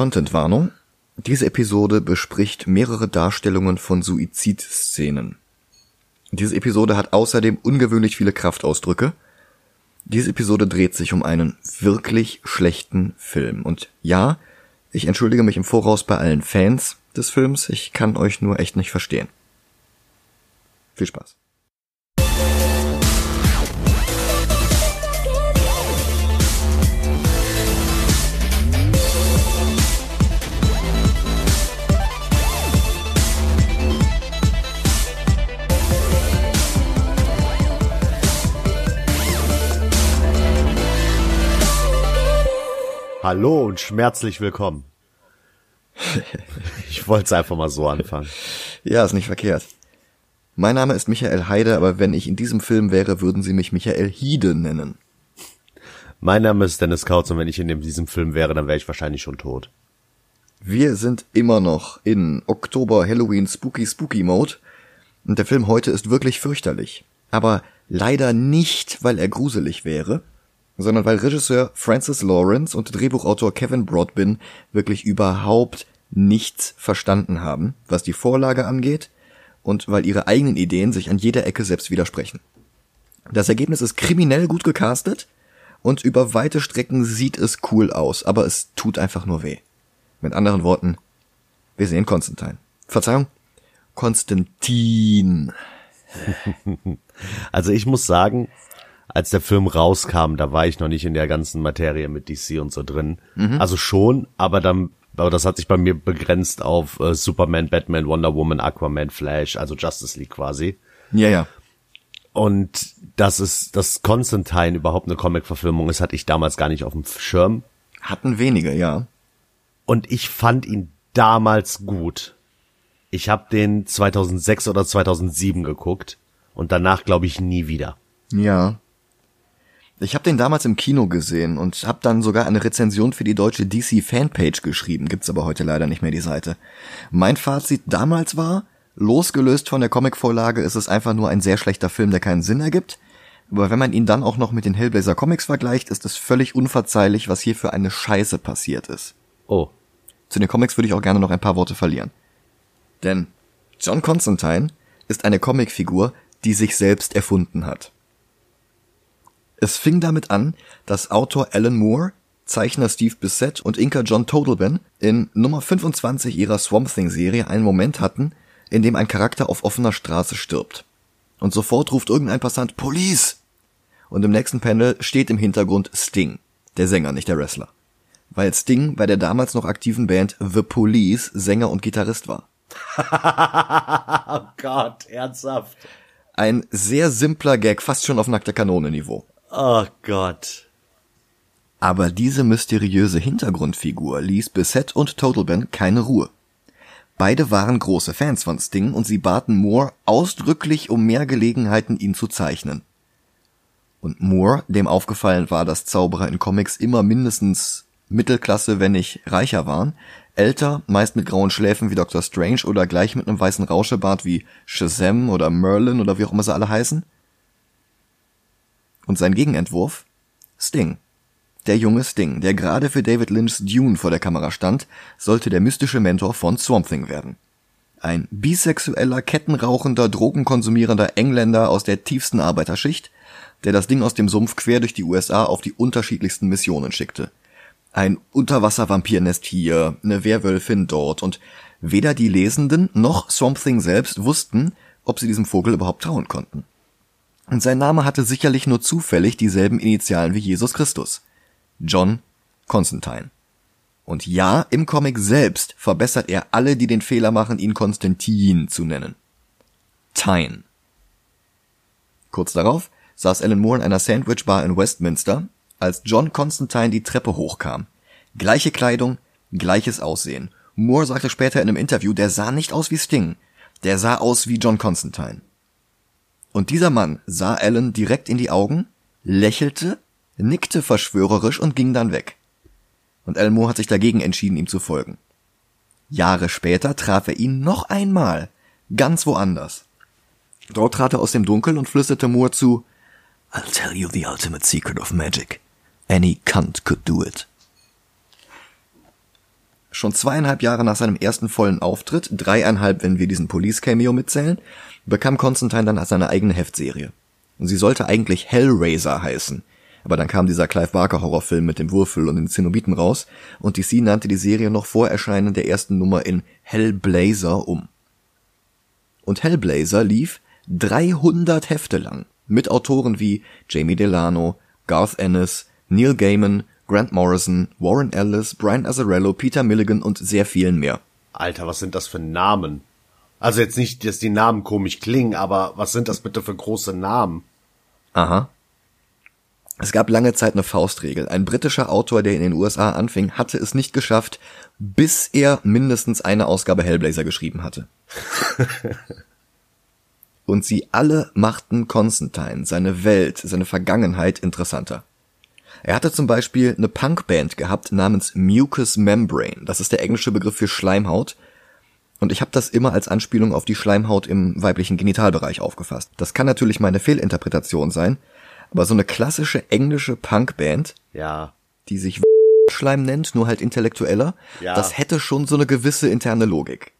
Contentwarnung. Diese Episode bespricht mehrere Darstellungen von Suizidszenen. Diese Episode hat außerdem ungewöhnlich viele Kraftausdrücke. Diese Episode dreht sich um einen wirklich schlechten Film. Und ja, ich entschuldige mich im Voraus bei allen Fans des Films. Ich kann euch nur echt nicht verstehen. Viel Spaß. Hallo und schmerzlich willkommen. Ich wollte es einfach mal so anfangen. Ja, ist nicht verkehrt. Mein Name ist Michael Heide, aber wenn ich in diesem Film wäre, würden sie mich Michael Hiede nennen. Mein Name ist Dennis Kautz und wenn ich in diesem Film wäre, dann wäre ich wahrscheinlich schon tot. Wir sind immer noch in Oktober Halloween Spooky Spooky Mode und der Film heute ist wirklich fürchterlich. Aber leider nicht, weil er gruselig wäre, sondern weil Regisseur Francis Lawrence und Drehbuchautor Kevin Broadbin wirklich überhaupt nichts verstanden haben, was die Vorlage angeht und weil ihre eigenen Ideen sich an jeder Ecke selbst widersprechen. Das Ergebnis ist kriminell gut gecastet und über weite Strecken sieht es cool aus, aber es tut einfach nur weh. Mit anderen Worten, wir sehen Konstantin. Verzeihung, Konstantin. Also ich muss sagen, als der Film rauskam, da war ich noch nicht in der ganzen Materie mit DC und so drin. Mhm. Also schon, aber dann, aber das hat sich bei mir begrenzt auf äh, Superman, Batman, Wonder Woman, Aquaman, Flash, also Justice League quasi. Ja, ja. Und das ist, dass Constantine überhaupt eine Comic-Verfilmung ist, hatte ich damals gar nicht auf dem Schirm. Hatten wenige, ja. Und ich fand ihn damals gut. Ich habe den 2006 oder 2007 geguckt und danach glaube ich nie wieder. Ja. Ich habe den damals im Kino gesehen und habe dann sogar eine Rezension für die deutsche DC Fanpage geschrieben, gibt's aber heute leider nicht mehr die Seite. Mein Fazit damals war, losgelöst von der Comicvorlage ist es einfach nur ein sehr schlechter Film, der keinen Sinn ergibt. Aber wenn man ihn dann auch noch mit den Hellblazer Comics vergleicht, ist es völlig unverzeihlich, was hier für eine Scheiße passiert ist. Oh. Zu den Comics würde ich auch gerne noch ein paar Worte verlieren. Denn John Constantine ist eine Comicfigur, die sich selbst erfunden hat. Es fing damit an, dass Autor Alan Moore, Zeichner Steve Bissett und Inker John Totalben in Nummer 25 ihrer Swamp Thing Serie einen Moment hatten, in dem ein Charakter auf offener Straße stirbt. Und sofort ruft irgendein Passant Police! Und im nächsten Panel steht im Hintergrund Sting, der Sänger, nicht der Wrestler. Weil Sting bei der damals noch aktiven Band The Police Sänger und Gitarrist war. oh Gott, ernsthaft. Ein sehr simpler Gag, fast schon auf nackter Kanone Niveau. Oh Gott. Aber diese mysteriöse Hintergrundfigur ließ Bissett und Totalben keine Ruhe. Beide waren große Fans von Sting und sie baten Moore ausdrücklich um mehr Gelegenheiten, ihn zu zeichnen. Und Moore, dem aufgefallen war, dass Zauberer in Comics immer mindestens Mittelklasse, wenn nicht reicher waren, älter, meist mit grauen Schläfen wie Dr. Strange oder gleich mit einem weißen Rauschebart wie Shazam oder Merlin oder wie auch immer sie alle heißen, und sein Gegenentwurf? Sting. Der junge Sting, der gerade für David Lynch's Dune vor der Kamera stand, sollte der mystische Mentor von Swamp Thing werden. Ein bisexueller, kettenrauchender, drogenkonsumierender Engländer aus der tiefsten Arbeiterschicht, der das Ding aus dem Sumpf quer durch die USA auf die unterschiedlichsten Missionen schickte. Ein Unterwasservampirnest hier, eine Werwölfin dort und weder die Lesenden noch Swamp Thing selbst wussten, ob sie diesem Vogel überhaupt trauen konnten. Und sein Name hatte sicherlich nur zufällig dieselben Initialen wie Jesus Christus. John Constantine. Und ja, im Comic selbst verbessert er alle, die den Fehler machen, ihn Konstantin zu nennen. Tyne. Kurz darauf saß Alan Moore in einer Sandwichbar in Westminster, als John Constantine die Treppe hochkam. Gleiche Kleidung, gleiches Aussehen. Moore sagte später in einem Interview, der sah nicht aus wie Sting. Der sah aus wie John Constantine. Und dieser Mann sah Alan direkt in die Augen, lächelte, nickte verschwörerisch und ging dann weg. Und Alan Moore hat sich dagegen entschieden, ihm zu folgen. Jahre später traf er ihn noch einmal, ganz woanders. Dort trat er aus dem Dunkel und flüsterte Moore zu, I'll tell you the ultimate secret of magic. Any cunt could do it. Schon zweieinhalb Jahre nach seinem ersten vollen Auftritt, dreieinhalb, wenn wir diesen Police-Cameo mitzählen, bekam Constantine dann seine eigene Heftserie. Und sie sollte eigentlich Hellraiser heißen. Aber dann kam dieser Clive Barker Horrorfilm mit dem Würfel und den Zenobiten raus und DC nannte die Serie noch vor Erscheinen der ersten Nummer in Hellblazer um. Und Hellblazer lief 300 Hefte lang mit Autoren wie Jamie Delano, Garth Ennis, Neil Gaiman, Grant Morrison, Warren Ellis, Brian Azzarello, Peter Milligan und sehr vielen mehr. Alter, was sind das für Namen? Also jetzt nicht, dass die Namen komisch klingen, aber was sind das bitte für große Namen? Aha. Es gab lange Zeit eine Faustregel. Ein britischer Autor, der in den USA anfing, hatte es nicht geschafft, bis er mindestens eine Ausgabe Hellblazer geschrieben hatte. Und sie alle machten Constantine, seine Welt, seine Vergangenheit interessanter. Er hatte zum Beispiel eine Punkband gehabt namens Mucous Membrane. Das ist der englische Begriff für Schleimhaut. Und ich habe das immer als Anspielung auf die Schleimhaut im weiblichen Genitalbereich aufgefasst. Das kann natürlich meine Fehlinterpretation sein, aber so eine klassische englische Punkband, Ja. die sich Schleim nennt, nur halt intellektueller, Ja. das hätte schon so eine gewisse interne Logik.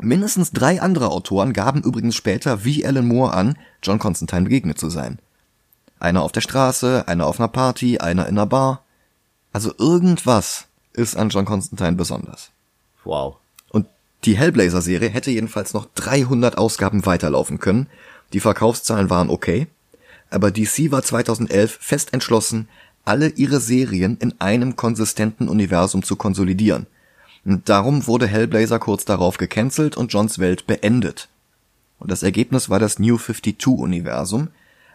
Mindestens drei andere Autoren gaben übrigens später wie Alan Moore an, John Constantine begegnet zu sein. Einer auf der Straße, einer auf einer Party, einer in einer Bar. Also irgendwas ist an John Constantine besonders. Wow. Und die Hellblazer-Serie hätte jedenfalls noch 300 Ausgaben weiterlaufen können. Die Verkaufszahlen waren okay. Aber DC war 2011 fest entschlossen, alle ihre Serien in einem konsistenten Universum zu konsolidieren. Und darum wurde Hellblazer kurz darauf gecancelt und Johns Welt beendet. Und das Ergebnis war das New 52-Universum.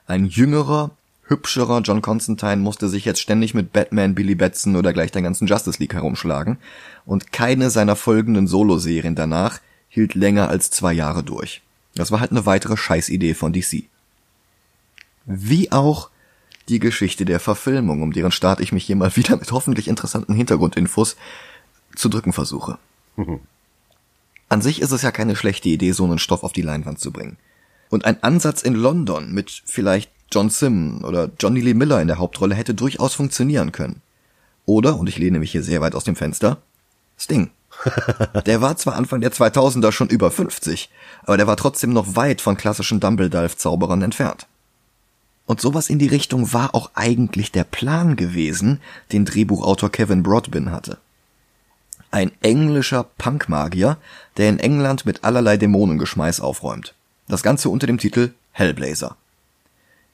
Ein jüngerer, hübscherer John Constantine musste sich jetzt ständig mit Batman, Billy Batson oder gleich der ganzen Justice League herumschlagen. Und keine seiner folgenden Soloserien danach hielt länger als zwei Jahre durch. Das war halt eine weitere Scheißidee von DC. Wie auch die Geschichte der Verfilmung, um deren Start ich mich hier mal wieder mit hoffentlich interessanten Hintergrundinfos zu drücken versuche. An sich ist es ja keine schlechte Idee, so einen Stoff auf die Leinwand zu bringen. Und ein Ansatz in London mit vielleicht John Sim oder Johnny Lee Miller in der Hauptrolle hätte durchaus funktionieren können. Oder, und ich lehne mich hier sehr weit aus dem Fenster, Sting. Der war zwar Anfang der 2000er schon über 50, aber der war trotzdem noch weit von klassischen Dumbledore-Zauberern entfernt. Und sowas in die Richtung war auch eigentlich der Plan gewesen, den Drehbuchautor Kevin Broadbin hatte. Ein englischer Punkmagier, der in England mit allerlei Dämonengeschmeiß aufräumt. Das Ganze unter dem Titel Hellblazer.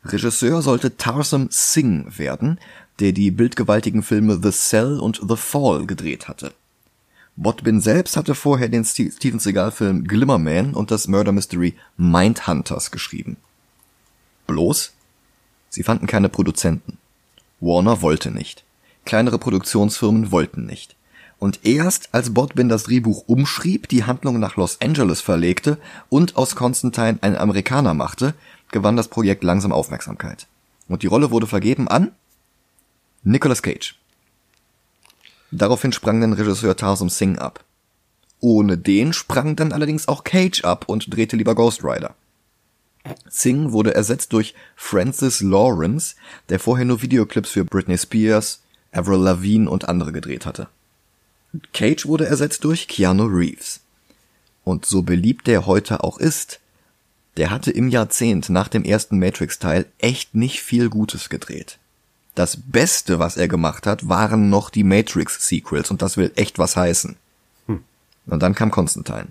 Regisseur sollte Tarsum Singh werden, der die bildgewaltigen Filme The Cell und The Fall gedreht hatte. Botbin selbst hatte vorher den Steven Seagal-Film Glimmerman und das Murder Mystery Mindhunters geschrieben. Bloß, sie fanden keine Produzenten. Warner wollte nicht. Kleinere Produktionsfirmen wollten nicht. Und erst als Botbin das Drehbuch umschrieb, die Handlung nach Los Angeles verlegte und aus Constantine einen Amerikaner machte, gewann das Projekt langsam Aufmerksamkeit. Und die Rolle wurde vergeben an Nicolas Cage. Daraufhin sprang dann Regisseur Tarsum Singh ab. Ohne den sprang dann allerdings auch Cage ab und drehte lieber Ghost Rider. Singh wurde ersetzt durch Francis Lawrence, der vorher nur Videoclips für Britney Spears, Avril Lavigne und andere gedreht hatte. Cage wurde ersetzt durch Keanu Reeves. Und so beliebt der heute auch ist, der hatte im Jahrzehnt nach dem ersten Matrix-Teil echt nicht viel Gutes gedreht. Das Beste, was er gemacht hat, waren noch die Matrix-Sequels und das will echt was heißen. Hm. Und dann kam Constantine.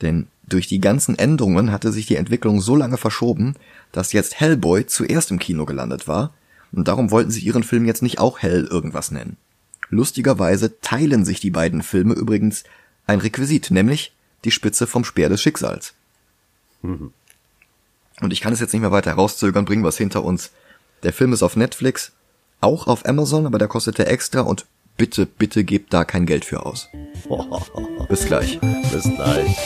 Denn durch die ganzen Änderungen hatte sich die Entwicklung so lange verschoben, dass jetzt Hellboy zuerst im Kino gelandet war und darum wollten sie ihren Film jetzt nicht auch Hell irgendwas nennen. Lustigerweise teilen sich die beiden Filme übrigens ein Requisit, nämlich die Spitze vom Speer des Schicksals. Mhm. Und ich kann es jetzt nicht mehr weiter herauszögern, bringen wir es hinter uns. Der Film ist auf Netflix, auch auf Amazon, aber der kostet er extra und bitte, bitte gebt da kein Geld für aus. Bis gleich. Bis gleich.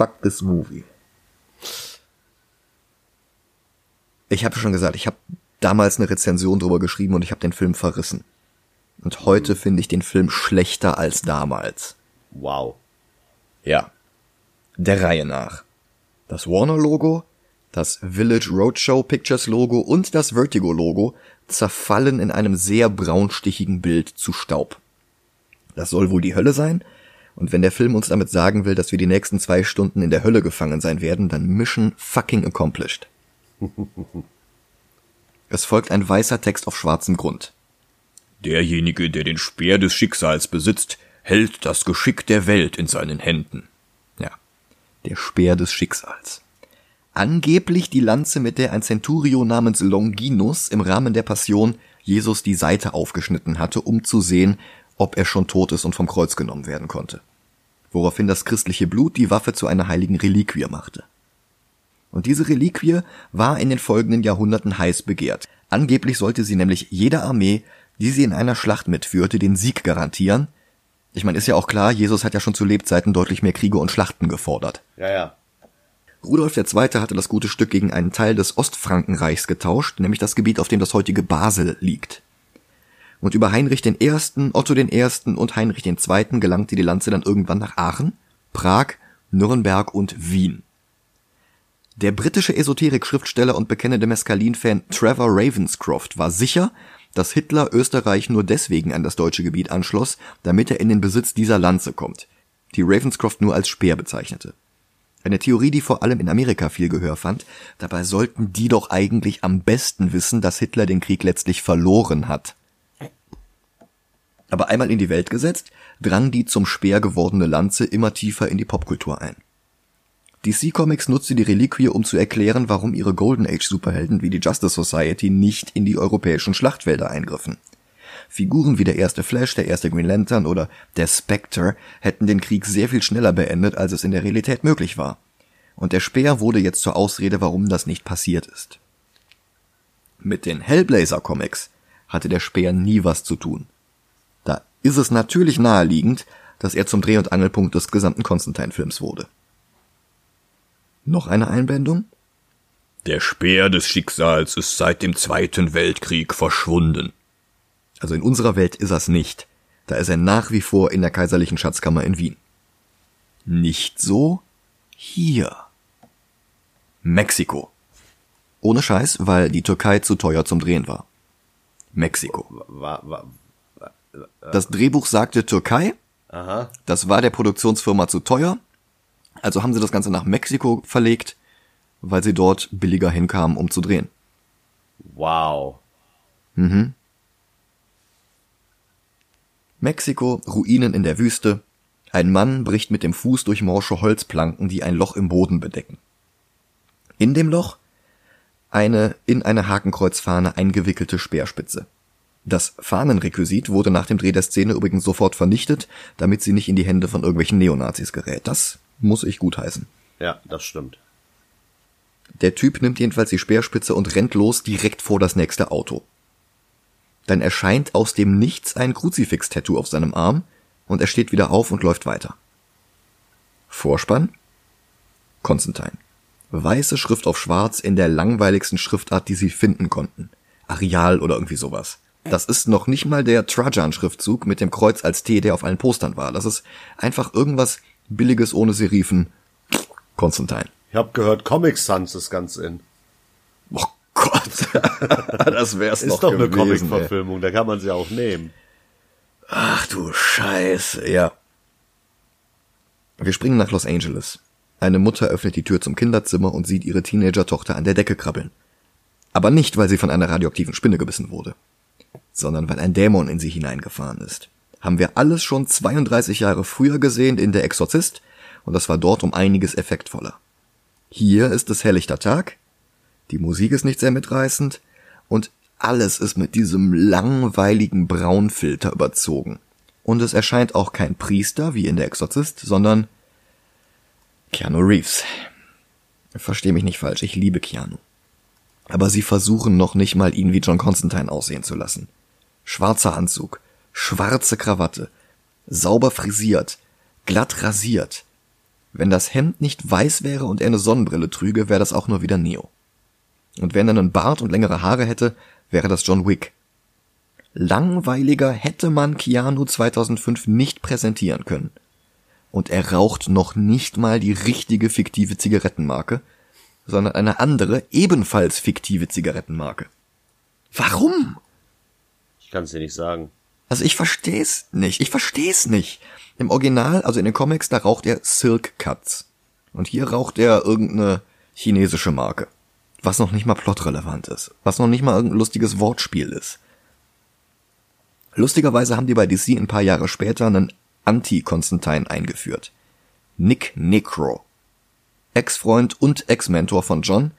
Fuck this movie. Ich habe schon gesagt, ich habe damals eine Rezension drüber geschrieben und ich habe den Film verrissen. Und heute finde ich den Film schlechter als damals. Wow. Ja. Der Reihe nach. Das Warner-Logo, das Village Roadshow Pictures Logo und das Vertigo Logo zerfallen in einem sehr braunstichigen Bild zu Staub. Das soll wohl die Hölle sein, und wenn der Film uns damit sagen will, dass wir die nächsten zwei Stunden in der Hölle gefangen sein werden, dann Mission fucking accomplished. es folgt ein weißer Text auf schwarzem Grund. Derjenige, der den Speer des Schicksals besitzt, hält das Geschick der Welt in seinen Händen. Ja, der Speer des Schicksals. Angeblich die Lanze, mit der ein Centurio namens Longinus im Rahmen der Passion Jesus die Seite aufgeschnitten hatte, um zu sehen, ob er schon tot ist und vom Kreuz genommen werden konnte. Woraufhin das christliche Blut die Waffe zu einer heiligen Reliquie machte. Und diese Reliquie war in den folgenden Jahrhunderten heiß begehrt. Angeblich sollte sie nämlich jeder Armee, die sie in einer Schlacht mitführte, den Sieg garantieren. Ich meine, ist ja auch klar, Jesus hat ja schon zu Lebzeiten deutlich mehr Kriege und Schlachten gefordert. Ja, ja. Rudolf II. hatte das gute Stück gegen einen Teil des Ostfrankenreichs getauscht, nämlich das Gebiet, auf dem das heutige Basel liegt. Und über Heinrich I., Otto I. und Heinrich II. gelangte die Lanze dann irgendwann nach Aachen, Prag, Nürnberg und Wien. Der britische Esoterik-Schriftsteller und bekennende Mescalin-Fan Trevor Ravenscroft war sicher, dass Hitler Österreich nur deswegen an das deutsche Gebiet anschloss, damit er in den Besitz dieser Lanze kommt, die Ravenscroft nur als Speer bezeichnete. Eine Theorie, die vor allem in Amerika viel Gehör fand, dabei sollten die doch eigentlich am besten wissen, dass Hitler den Krieg letztlich verloren hat. Aber einmal in die Welt gesetzt, drang die zum Speer gewordene Lanze immer tiefer in die Popkultur ein. DC Comics nutzte die Reliquie, um zu erklären, warum ihre Golden Age Superhelden wie die Justice Society nicht in die europäischen Schlachtfelder eingriffen. Figuren wie der erste Flash, der erste Green Lantern oder der Spectre hätten den Krieg sehr viel schneller beendet, als es in der Realität möglich war. Und der Speer wurde jetzt zur Ausrede, warum das nicht passiert ist. Mit den Hellblazer Comics hatte der Speer nie was zu tun ist es natürlich naheliegend, dass er zum Dreh- und Angelpunkt des gesamten Constantine-Films wurde. Noch eine Einblendung? Der Speer des Schicksals ist seit dem Zweiten Weltkrieg verschwunden. Also in unserer Welt ist er's nicht. Da ist er nach wie vor in der kaiserlichen Schatzkammer in Wien. Nicht so hier. Mexiko. Ohne Scheiß, weil die Türkei zu teuer zum Drehen war. Mexiko. War, war, das Drehbuch sagte Türkei. Aha. Das war der Produktionsfirma zu teuer. Also haben sie das Ganze nach Mexiko verlegt, weil sie dort billiger hinkamen, um zu drehen. Wow. Mhm. Mexiko, Ruinen in der Wüste. Ein Mann bricht mit dem Fuß durch morsche Holzplanken, die ein Loch im Boden bedecken. In dem Loch eine in eine Hakenkreuzfahne eingewickelte Speerspitze. Das Fahnenrequisit wurde nach dem Dreh der Szene übrigens sofort vernichtet, damit sie nicht in die Hände von irgendwelchen Neonazis gerät. Das muss ich gutheißen. Ja, das stimmt. Der Typ nimmt jedenfalls die Speerspitze und rennt los direkt vor das nächste Auto. Dann erscheint aus dem Nichts ein Kruzifix-Tattoo auf seinem Arm und er steht wieder auf und läuft weiter. Vorspann? Constantine. Weiße Schrift auf schwarz in der langweiligsten Schriftart, die sie finden konnten. Areal oder irgendwie sowas. Das ist noch nicht mal der Trajan-Schriftzug mit dem Kreuz als T, der auf allen Postern war. Das ist einfach irgendwas Billiges ohne Serifen. Konstantin. Ich hab gehört, Comic Sans ist ganz in. Oh Gott, das wär's ist noch doch gewesen. eine. Comic-Verfilmung, da kann man sie auch nehmen. Ach du Scheiße, ja. Wir springen nach Los Angeles. Eine Mutter öffnet die Tür zum Kinderzimmer und sieht ihre Teenager-Tochter an der Decke krabbeln. Aber nicht, weil sie von einer radioaktiven Spinne gebissen wurde, sondern weil ein Dämon in sie hineingefahren ist. Haben wir alles schon 32 Jahre früher gesehen in Der Exorzist und das war dort um einiges effektvoller. Hier ist es helllichter Tag, die Musik ist nicht sehr mitreißend und alles ist mit diesem langweiligen Braunfilter überzogen. Und es erscheint auch kein Priester wie in Der Exorzist, sondern Keanu Reeves. Versteh mich nicht falsch, ich liebe Keanu. Aber sie versuchen noch nicht mal, ihn wie John Constantine aussehen zu lassen. Schwarzer Anzug, schwarze Krawatte, sauber frisiert, glatt rasiert. Wenn das Hemd nicht weiß wäre und er eine Sonnenbrille trüge, wäre das auch nur wieder Neo. Und wenn er einen Bart und längere Haare hätte, wäre das John Wick. Langweiliger hätte man Keanu 2005 nicht präsentieren können. Und er raucht noch nicht mal die richtige fiktive Zigarettenmarke, sondern eine andere, ebenfalls fiktive Zigarettenmarke. Warum? Ich kann es dir nicht sagen. Also ich versteh's nicht. Ich versteh's nicht. Im Original, also in den Comics, da raucht er Silk Cuts. Und hier raucht er irgendeine chinesische Marke. Was noch nicht mal plotrelevant ist. Was noch nicht mal irgendein lustiges Wortspiel ist. Lustigerweise haben die bei DC ein paar Jahre später einen Anti-Constantine eingeführt. Nick Necro. Ex-Freund und Ex-Mentor von John.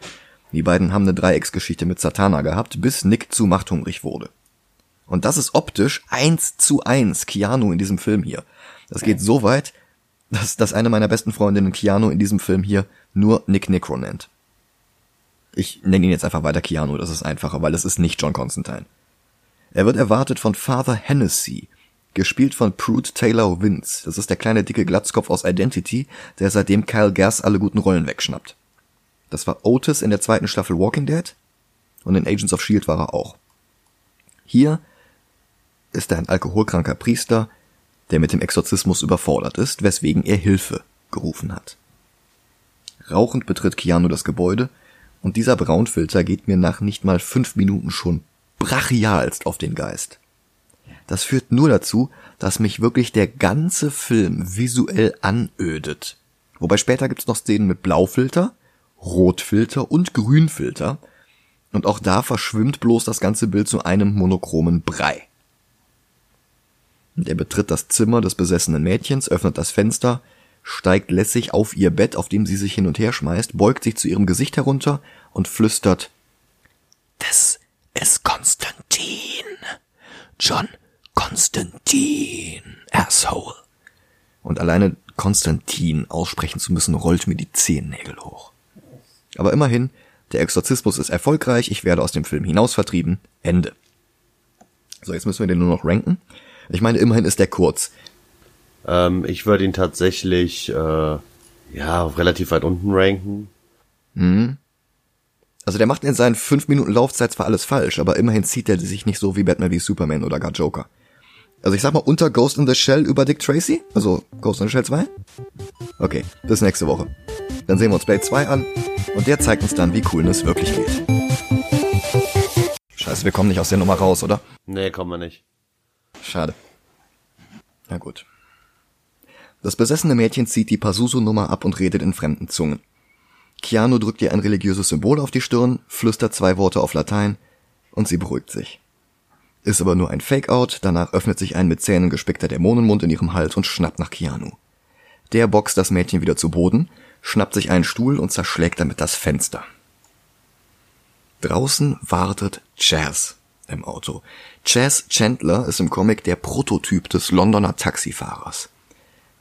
Die beiden haben eine Dreiecksgeschichte mit Satana gehabt, bis Nick zu machthungrig wurde. Und das ist optisch eins zu eins Keanu in diesem Film hier. Das geht so weit, dass, dass eine meiner besten Freundinnen Keanu in diesem Film hier nur Nick Necro nennt. Ich nenne ihn jetzt einfach weiter Keanu, das ist einfacher, weil es ist nicht John Constantine. Er wird erwartet von Father Hennessy, gespielt von Prude Taylor Vince. Das ist der kleine dicke Glatzkopf aus Identity, der seitdem Kyle Gass alle guten Rollen wegschnappt. Das war Otis in der zweiten Staffel Walking Dead und in Agents of Shield war er auch. Hier ist er ein alkoholkranker Priester, der mit dem Exorzismus überfordert ist, weswegen er Hilfe gerufen hat. Rauchend betritt Keanu das Gebäude und dieser Braunfilter geht mir nach nicht mal fünf Minuten schon brachialst auf den Geist. Das führt nur dazu, dass mich wirklich der ganze Film visuell anödet. Wobei später gibt's noch Szenen mit Blaufilter, Rotfilter und Grünfilter. Und auch da verschwimmt bloß das ganze Bild zu einem monochromen Brei. Und er betritt das Zimmer des besessenen Mädchens, öffnet das Fenster, steigt lässig auf ihr Bett, auf dem sie sich hin und her schmeißt, beugt sich zu ihrem Gesicht herunter und flüstert Das ist Konstantin. John Konstantin, Asshole. Und alleine Konstantin aussprechen zu müssen, rollt mir die Zehennägel hoch. Aber immerhin, der Exorzismus ist erfolgreich, ich werde aus dem Film hinaus vertrieben, Ende. So, jetzt müssen wir den nur noch ranken. Ich meine, immerhin ist der kurz. Ähm, ich würde ihn tatsächlich, äh, ja, relativ weit unten ranken. Hm. Also der macht in seinen fünf Minuten Laufzeit zwar alles falsch, aber immerhin zieht er sich nicht so wie Batman wie Superman oder gar Joker. Also ich sag mal unter Ghost in the Shell über Dick Tracy, also Ghost in the Shell 2. Okay, bis nächste Woche. Dann sehen wir uns Blade 2 an und der zeigt uns dann, wie Coolness wirklich geht. Scheiße, wir kommen nicht aus der Nummer raus, oder? Nee, kommen wir nicht. Schade. Na gut. Das besessene Mädchen zieht die Pazuzu-Nummer ab und redet in fremden Zungen. Keanu drückt ihr ein religiöses Symbol auf die Stirn, flüstert zwei Worte auf Latein und sie beruhigt sich. Ist aber nur ein Fake-Out, danach öffnet sich ein mit Zähnen gespickter Dämonenmund in ihrem Hals und schnappt nach Keanu. Der boxt das Mädchen wieder zu Boden, schnappt sich einen Stuhl und zerschlägt damit das Fenster. Draußen wartet Chaz im Auto. Chaz Chandler ist im Comic der Prototyp des Londoner Taxifahrers.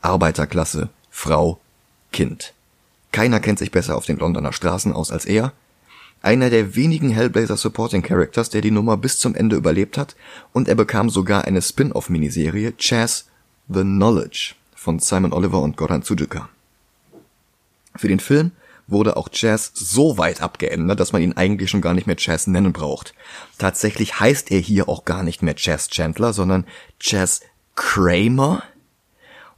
Arbeiterklasse, Frau, Kind. Keiner kennt sich besser auf den Londoner Straßen aus als er. Einer der wenigen Hellblazer Supporting Characters, der die Nummer bis zum Ende überlebt hat, und er bekam sogar eine Spin-off-Miniserie Chaz The Knowledge von Simon Oliver und Goran Suzuka. Für den Film wurde auch Chaz so weit abgeändert, dass man ihn eigentlich schon gar nicht mehr Chaz nennen braucht. Tatsächlich heißt er hier auch gar nicht mehr Chaz Chandler, sondern Chaz Kramer,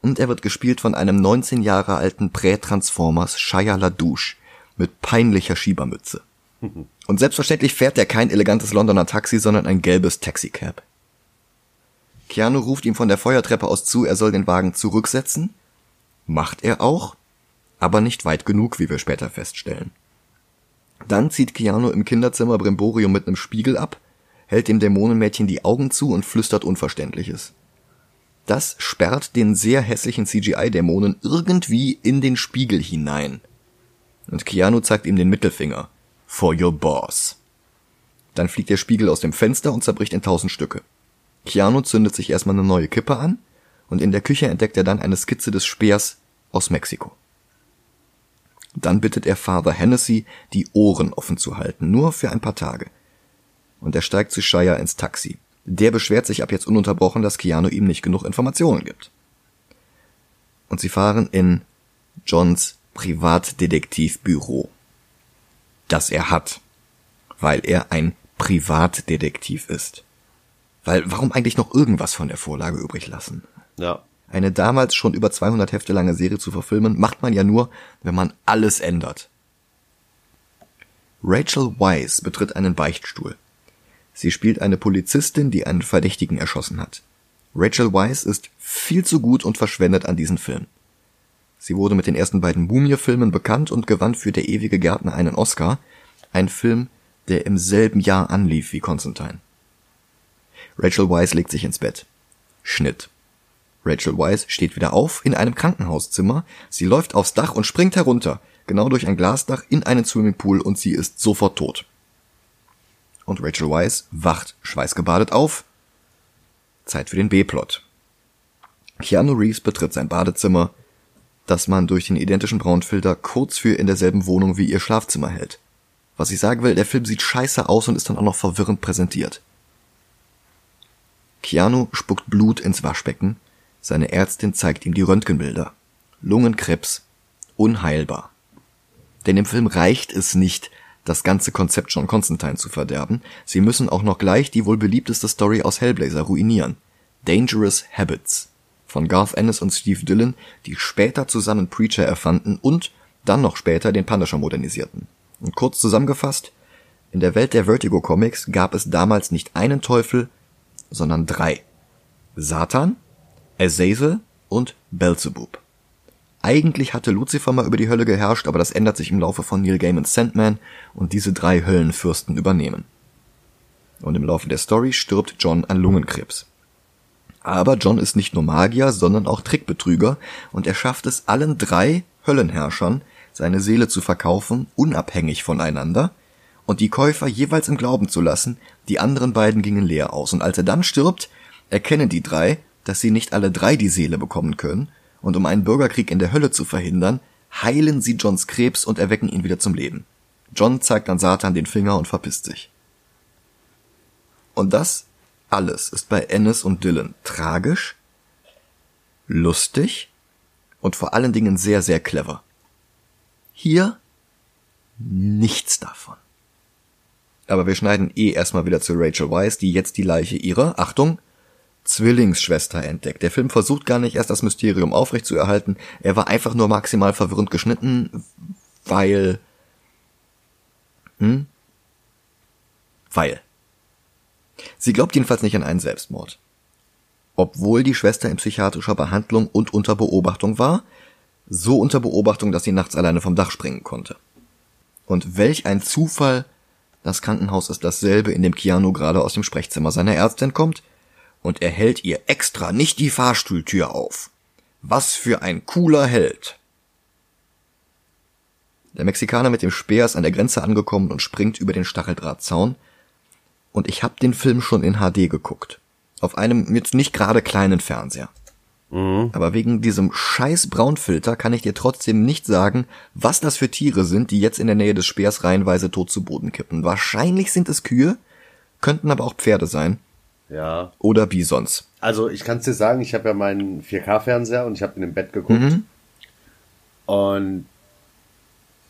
und er wird gespielt von einem 19 Jahre alten Prä-Transformers Shia LaDouche mit peinlicher Schiebermütze. Und selbstverständlich fährt er kein elegantes Londoner Taxi, sondern ein gelbes Taxicab. Keanu ruft ihm von der Feuertreppe aus zu, er soll den Wagen zurücksetzen. Macht er auch, aber nicht weit genug, wie wir später feststellen. Dann zieht Keanu im Kinderzimmer Brimborium mit einem Spiegel ab, hält dem Dämonenmädchen die Augen zu und flüstert Unverständliches. Das sperrt den sehr hässlichen CGI-Dämonen irgendwie in den Spiegel hinein. Und Keanu zeigt ihm den Mittelfinger. For your boss. Dann fliegt der Spiegel aus dem Fenster und zerbricht in tausend Stücke. Keanu zündet sich erstmal eine neue Kippe an und in der Küche entdeckt er dann eine Skizze des Speers aus Mexiko. Dann bittet er Father Hennessy, die Ohren offen zu halten, nur für ein paar Tage. Und er steigt zu Shire ins Taxi. Der beschwert sich ab jetzt ununterbrochen, dass Keanu ihm nicht genug Informationen gibt. Und sie fahren in Johns Privatdetektivbüro. Das er hat, weil er ein Privatdetektiv ist. Weil warum eigentlich noch irgendwas von der Vorlage übrig lassen? Ja. Eine damals schon über 200 Hefte lange Serie zu verfilmen, macht man ja nur, wenn man alles ändert. Rachel Weisz betritt einen Beichtstuhl. Sie spielt eine Polizistin, die einen Verdächtigen erschossen hat. Rachel Weisz ist viel zu gut und verschwendet an diesen Film. Sie wurde mit den ersten beiden Mumie-Filmen bekannt und gewann für Der ewige Gärtner einen Oscar, ein Film, der im selben Jahr anlief wie Constantine. Rachel Weisz legt sich ins Bett. Schnitt. Rachel Weisz steht wieder auf in einem Krankenhauszimmer, sie läuft aufs Dach und springt herunter, genau durch ein Glasdach in einen Swimmingpool und sie ist sofort tot. Und Rachel Weisz wacht schweißgebadet auf. Zeit für den B-Plot. Keanu Reeves betritt sein Badezimmer, das man durch den identischen Braunfilter kurz für in derselben Wohnung wie ihr Schlafzimmer hält. Was ich sagen will, der Film sieht scheiße aus und ist dann auch noch verwirrend präsentiert. Keanu spuckt Blut ins Waschbecken, seine Ärztin zeigt ihm die Röntgenbilder. Lungenkrebs. Unheilbar. Denn im Film reicht es nicht, das ganze Konzept John Constantine zu verderben, sie müssen auch noch gleich die wohl beliebteste Story aus Hellblazer ruinieren. Dangerous Habits von Garth Ennis und Steve Dillon, die später zusammen Preacher erfanden und dann noch später den Punisher modernisierten. Und kurz zusammengefasst, in der Welt der Vertigo Comics gab es damals nicht einen Teufel, sondern drei. Satan, Azazel und Beelzebub. Eigentlich hatte Lucifer mal über die Hölle geherrscht, aber das ändert sich im Laufe von Neil Gaimans Sandman und diese drei Höllenfürsten übernehmen. Und im Laufe der Story stirbt John an Lungenkrebs. Aber John ist nicht nur Magier, sondern auch Trickbetrüger und er schafft es allen drei Höllenherrschern, seine Seele zu verkaufen, unabhängig voneinander, und die Käufer jeweils im Glauben zu lassen, die anderen beiden gingen leer aus. Und als er dann stirbt, erkennen die drei, dass sie nicht alle drei die Seele bekommen können, und um einen Bürgerkrieg in der Hölle zu verhindern, heilen sie Johns Krebs und erwecken ihn wieder zum Leben. John zeigt dann Satan den Finger und verpisst sich. Und das alles ist bei Ennis und Dylan tragisch, lustig und vor allen Dingen sehr, sehr clever. Hier nichts davon. Aber wir schneiden eh erstmal wieder zu Rachel Weisz, die jetzt die Leiche ihrer, Achtung, Zwillingsschwester entdeckt. Der Film versucht gar nicht erst das Mysterium aufrechtzuerhalten. Er war einfach nur maximal verwirrend geschnitten, weil, hm? Weil. Sie glaubt jedenfalls nicht an einen Selbstmord. Obwohl die Schwester in psychiatrischer Behandlung und unter Beobachtung war, so unter Beobachtung, dass sie nachts alleine vom Dach springen konnte. Und welch ein Zufall, das Krankenhaus ist dasselbe, in dem Keanu gerade aus dem Sprechzimmer seiner Ärztin kommt, und er hält ihr extra nicht die Fahrstuhltür auf. Was für ein cooler Held. Der Mexikaner mit dem Speer ist an der Grenze angekommen und springt über den Stacheldrahtzaun, und ich habe den Film schon in HD geguckt. Auf einem jetzt nicht gerade kleinen Fernseher. Mhm. Aber wegen diesem scheiß Braunfilter kann ich dir trotzdem nicht sagen, was das für Tiere sind, die jetzt in der Nähe des Speers reihenweise tot zu Boden kippen. Wahrscheinlich sind es Kühe, könnten aber auch Pferde sein. Ja. Oder Bisons. Also ich kann es dir sagen, ich habe ja meinen 4K-Fernseher und ich habe in dem Bett geguckt. Mhm. Und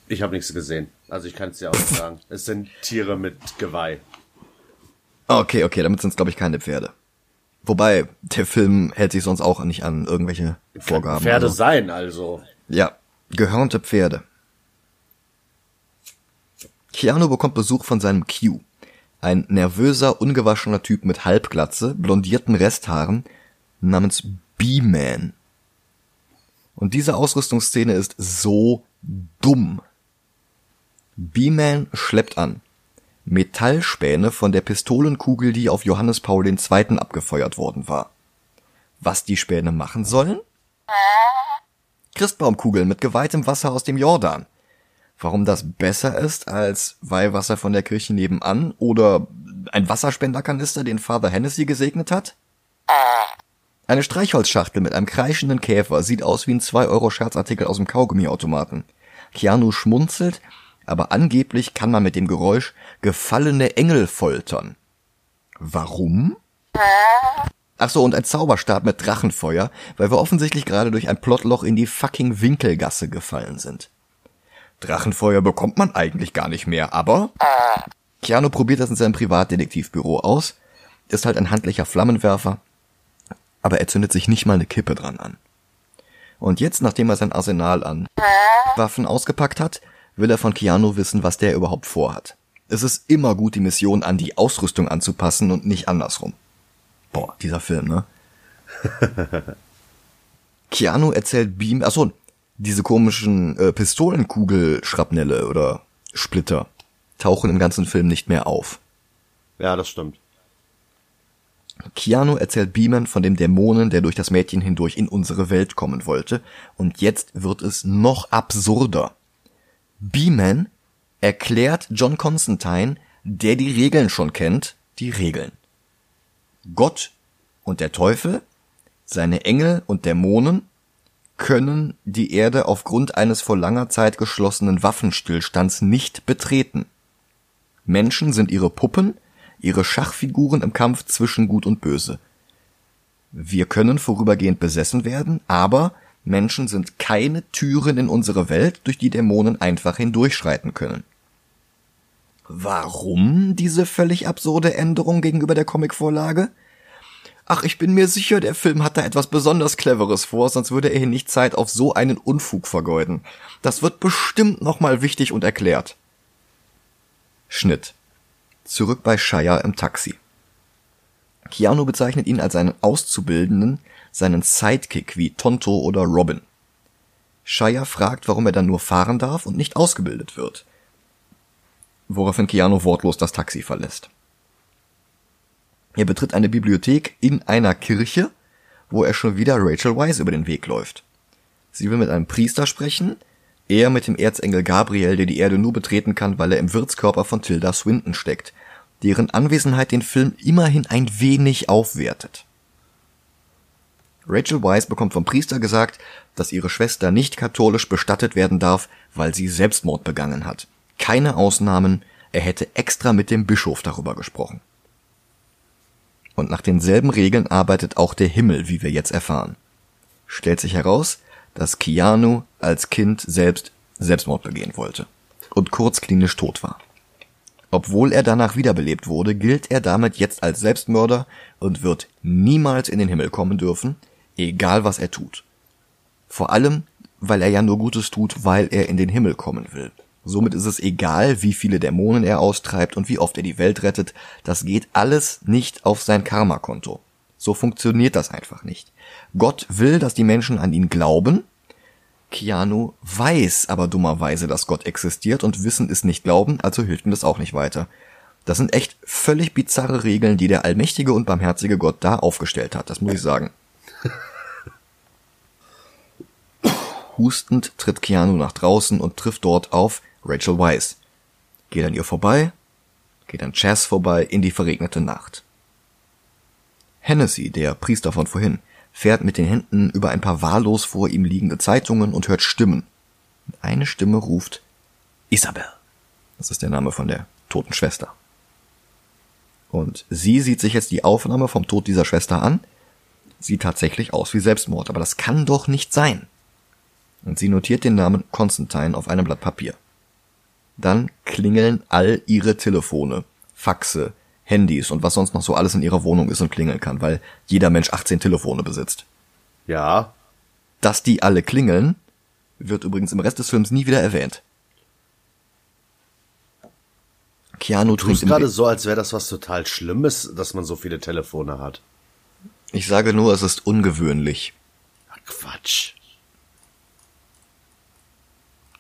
ich habe nichts gesehen. Also ich kann es dir auch sagen. Es sind Tiere mit Geweih. Okay, okay, damit sind es, glaube ich, keine Pferde. Wobei, der Film hält sich sonst auch nicht an irgendwelche Vorgaben. Pferde also. sein, also. Ja, gehörnte Pferde. Keanu bekommt Besuch von seinem Q. Ein nervöser, ungewaschener Typ mit Halbglatze, blondierten Resthaaren, namens B-Man. Und diese Ausrüstungsszene ist so dumm. B-Man schleppt an. Metallspäne von der Pistolenkugel, die auf Johannes Paul II. abgefeuert worden war. Was die Späne machen sollen? Christbaumkugeln mit geweihtem Wasser aus dem Jordan. Warum das besser ist als Weihwasser von der Kirche nebenan oder ein Wasserspenderkanister, den Father Hennessy gesegnet hat? Eine Streichholzschachtel mit einem kreischenden Käfer sieht aus wie ein 2-Euro-Scherzartikel aus dem Kaugummiautomaten. Keanu schmunzelt, aber angeblich kann man mit dem Geräusch gefallene Engel foltern. Warum? Ach so, und ein Zauberstab mit Drachenfeuer, weil wir offensichtlich gerade durch ein Plotloch in die fucking Winkelgasse gefallen sind. Drachenfeuer bekommt man eigentlich gar nicht mehr, aber Keanu probiert das in seinem Privatdetektivbüro aus. ist halt ein handlicher Flammenwerfer, aber er zündet sich nicht mal eine Kippe dran an. Und jetzt, nachdem er sein Arsenal an Waffen ausgepackt hat, will er von Keanu wissen, was der überhaupt vorhat. Es ist immer gut, die Mission an die Ausrüstung anzupassen und nicht andersrum. Boah, dieser Film, ne? Keanu erzählt Beam, achso, diese komischen äh, Pistolenkugelschrapnelle oder Splitter tauchen im ganzen Film nicht mehr auf. Ja, das stimmt. Keanu erzählt Beeman von dem Dämonen, der durch das Mädchen hindurch in unsere Welt kommen wollte, und jetzt wird es noch absurder. Beeman erklärt John Constantine, der die Regeln schon kennt, die Regeln. Gott und der Teufel, seine Engel und Dämonen können die Erde aufgrund eines vor langer Zeit geschlossenen Waffenstillstands nicht betreten. Menschen sind ihre Puppen, ihre Schachfiguren im Kampf zwischen Gut und Böse. Wir können vorübergehend besessen werden, aber Menschen sind keine Türen in unsere Welt, durch die Dämonen einfach hindurchschreiten können. Warum diese völlig absurde Änderung gegenüber der Comicvorlage? Ach, ich bin mir sicher, der Film hat da etwas besonders Cleveres vor, sonst würde er hier nicht Zeit auf so einen Unfug vergeuden. Das wird bestimmt nochmal wichtig und erklärt. Schnitt. Zurück bei Shia im Taxi. Keanu bezeichnet ihn als seinen Auszubildenden, seinen Sidekick wie Tonto oder Robin. Shia fragt, warum er dann nur fahren darf und nicht ausgebildet wird. Woraufhin Keanu wortlos das Taxi verlässt. Er betritt eine Bibliothek in einer Kirche, wo er schon wieder Rachel Weisz über den Weg läuft. Sie will mit einem Priester sprechen, er mit dem Erzengel Gabriel, der die Erde nur betreten kann, weil er im Wirtskörper von Tilda Swinton steckt, deren Anwesenheit den Film immerhin ein wenig aufwertet. Rachel Weisz bekommt vom Priester gesagt, dass ihre Schwester nicht katholisch bestattet werden darf, weil sie Selbstmord begangen hat. Keine Ausnahmen, er hätte extra mit dem Bischof darüber gesprochen. Und nach denselben Regeln arbeitet auch der Himmel, wie wir jetzt erfahren. Stellt sich heraus, dass Keanu als Kind selbst Selbstmord begehen wollte und kurz klinisch tot war. Obwohl er danach wiederbelebt wurde, gilt er damit jetzt als Selbstmörder und wird niemals in den Himmel kommen dürfen, egal was er tut. Vor allem, weil er ja nur Gutes tut, weil er in den Himmel kommen will. Somit ist es egal, wie viele Dämonen er austreibt und wie oft er die Welt rettet, das geht alles nicht auf sein Karma-Konto. So funktioniert das einfach nicht. Gott will, dass die Menschen an ihn glauben. Keanu weiß aber dummerweise, dass Gott existiert und Wissen ist nicht Glauben, also hilft ihm das auch nicht weiter. Das sind echt völlig bizarre Regeln, die der allmächtige und barmherzige Gott da aufgestellt hat, das muss ich sagen. Hustend tritt Keanu nach draußen und trifft dort auf Rachel Weisz. Geht an ihr vorbei, geht an Chaz vorbei in die verregnete Nacht. Hennessy, der Priester von vorhin, fährt mit den Händen über ein paar wahllos vor ihm liegende Zeitungen und hört Stimmen. Eine Stimme ruft Isabel. Das ist der Name von der toten Schwester. Und sie sieht sich jetzt die Aufnahme vom Tod dieser Schwester an. Sieht tatsächlich aus wie Selbstmord, aber das kann doch nicht sein. Und sie notiert den Namen Constantine auf einem Blatt Papier. Dann klingeln all ihre Telefone, Faxe, Handys und was sonst noch so alles in ihrer Wohnung ist und klingeln kann, weil jeder Mensch 18 Telefone besitzt. Ja. Dass die alle klingeln, wird übrigens im Rest des Films nie wieder erwähnt. Keanu du trinkt gerade so, als wäre das was total Schlimmes, dass man so viele Telefone hat. Ich sage nur, es ist ungewöhnlich. Ach, Quatsch.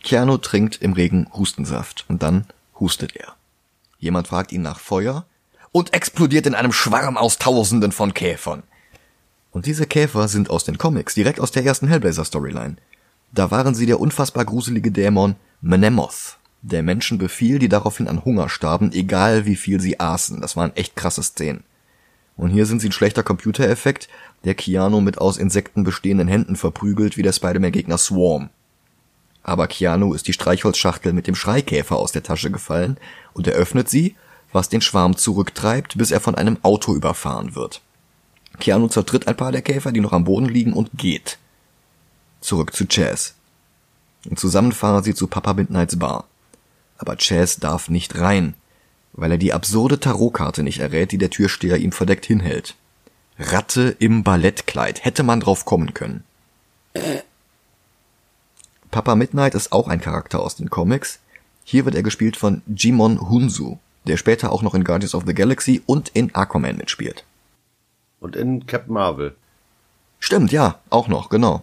Keanu trinkt im Regen Hustensaft und dann hustet er. Jemand fragt ihn nach Feuer und explodiert in einem Schwarm aus Tausenden von Käfern. Und diese Käfer sind aus den Comics, direkt aus der ersten Hellblazer-Storyline. Da waren sie der unfassbar gruselige Dämon Menemoth, der Menschen befiel, die daraufhin an Hunger starben, egal wie viel sie aßen. Das waren echt krasse Szenen. Und hier sind sie ein schlechter Computereffekt, der Keanu mit aus Insekten bestehenden Händen verprügelt, wie der Spider-Man-Gegner Swarm. Aber Keanu ist die Streichholzschachtel mit dem Schreikäfer aus der Tasche gefallen und er öffnet sie, was den Schwarm zurücktreibt, bis er von einem Auto überfahren wird. Keanu zertritt ein paar der Käfer, die noch am Boden liegen, und geht. Zurück zu Chaz. Und zusammen fahren sie zu Papa Midnights Bar. Aber Chaz darf nicht rein. weil er die absurde Tarotkarte nicht errät, die der Türsteher ihm verdeckt hinhält. Ratte im Ballettkleid. Hätte man drauf kommen können. Papa Midnight ist auch ein Charakter aus den Comics. Hier wird er gespielt von Jimon Hunsu, der später auch noch in Guardians of the Galaxy und in Aquaman mitspielt. Und in Captain Marvel. Stimmt, ja, auch noch, genau.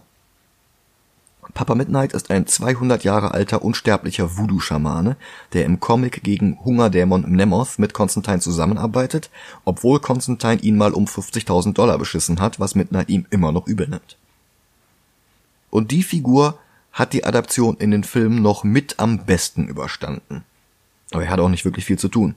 Papa Midnight ist ein 200 Jahre alter unsterblicher Voodoo-Schamane, der im Comic gegen Hungerdämon Nemoth mit Constantine zusammenarbeitet, obwohl Constantine ihn mal um 50.000 Dollar beschissen hat, was Midnight ihm immer noch übel nimmt. Und die Figur hat die Adaption in den Filmen noch mit am besten überstanden. Aber er hat auch nicht wirklich viel zu tun.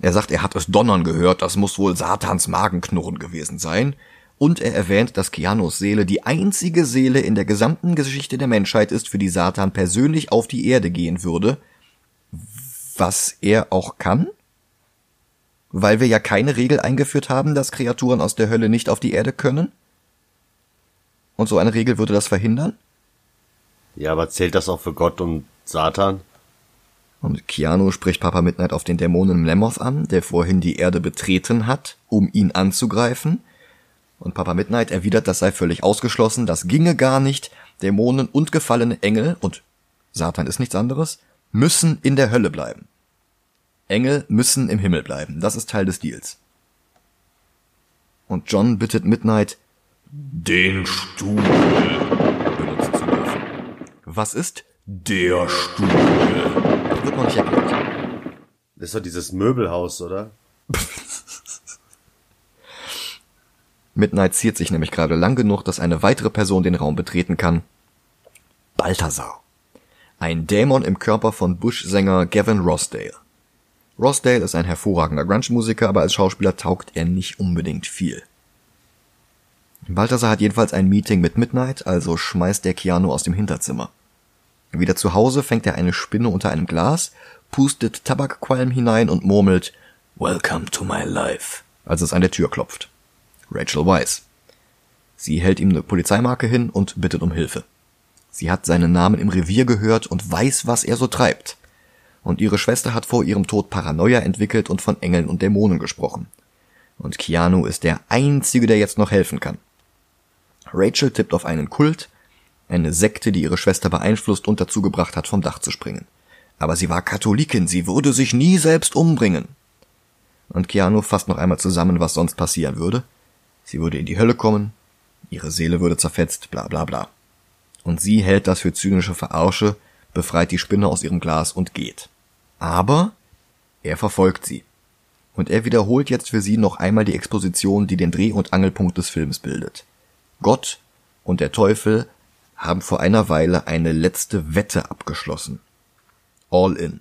Er sagt, er hat es donnern gehört, das muss wohl Satans Magenknurren gewesen sein, und er erwähnt, dass Keanos Seele die einzige Seele in der gesamten Geschichte der Menschheit ist, für die Satan persönlich auf die Erde gehen würde, was er auch kann? Weil wir ja keine Regel eingeführt haben, dass Kreaturen aus der Hölle nicht auf die Erde können? Und so eine Regel würde das verhindern? Ja, aber zählt das auch für Gott und Satan? Und Keanu spricht Papa Midnight auf den Dämonen Lemoth an, der vorhin die Erde betreten hat, um ihn anzugreifen. Und Papa Midnight erwidert, das sei völlig ausgeschlossen, das ginge gar nicht. Dämonen und gefallene Engel, und Satan ist nichts anderes, müssen in der Hölle bleiben. Engel müssen im Himmel bleiben. Das ist Teil des Deals. Und John bittet Midnight, den Stuhl. Was ist der Stuhl? Wird noch nicht erklärt. Das ist doch dieses Möbelhaus, oder? Midnight ziert sich nämlich gerade lang genug, dass eine weitere Person den Raum betreten kann. Balthasar. Ein Dämon im Körper von Bush-Sänger Gavin Rossdale. Rossdale ist ein hervorragender Grunge-Musiker, aber als Schauspieler taugt er nicht unbedingt viel. Balthasar hat jedenfalls ein Meeting mit Midnight, also schmeißt der Keanu aus dem Hinterzimmer. Wieder zu Hause fängt er eine Spinne unter einem Glas, pustet Tabakqualm hinein und murmelt Welcome to my life, als es an der Tür klopft. Rachel Weisz. Sie hält ihm eine Polizeimarke hin und bittet um Hilfe. Sie hat seinen Namen im Revier gehört und weiß, was er so treibt. Und ihre Schwester hat vor ihrem Tod Paranoia entwickelt und von Engeln und Dämonen gesprochen. Und Keanu ist der Einzige, der jetzt noch helfen kann. Rachel tippt auf einen Kult, eine Sekte, die ihre Schwester beeinflusst und dazu gebracht hat, vom Dach zu springen. Aber sie war Katholikin, sie würde sich nie selbst umbringen. Und Keanu fasst noch einmal zusammen, was sonst passieren würde. Sie würde in die Hölle kommen, ihre Seele würde zerfetzt, bla bla bla. Und sie hält das für zynische Verarsche, befreit die Spinne aus ihrem Glas und geht. Aber er verfolgt sie. Und er wiederholt jetzt für sie noch einmal die Exposition, die den Dreh- und Angelpunkt des Films bildet. Gott und der Teufel haben vor einer Weile eine letzte Wette abgeschlossen. All in.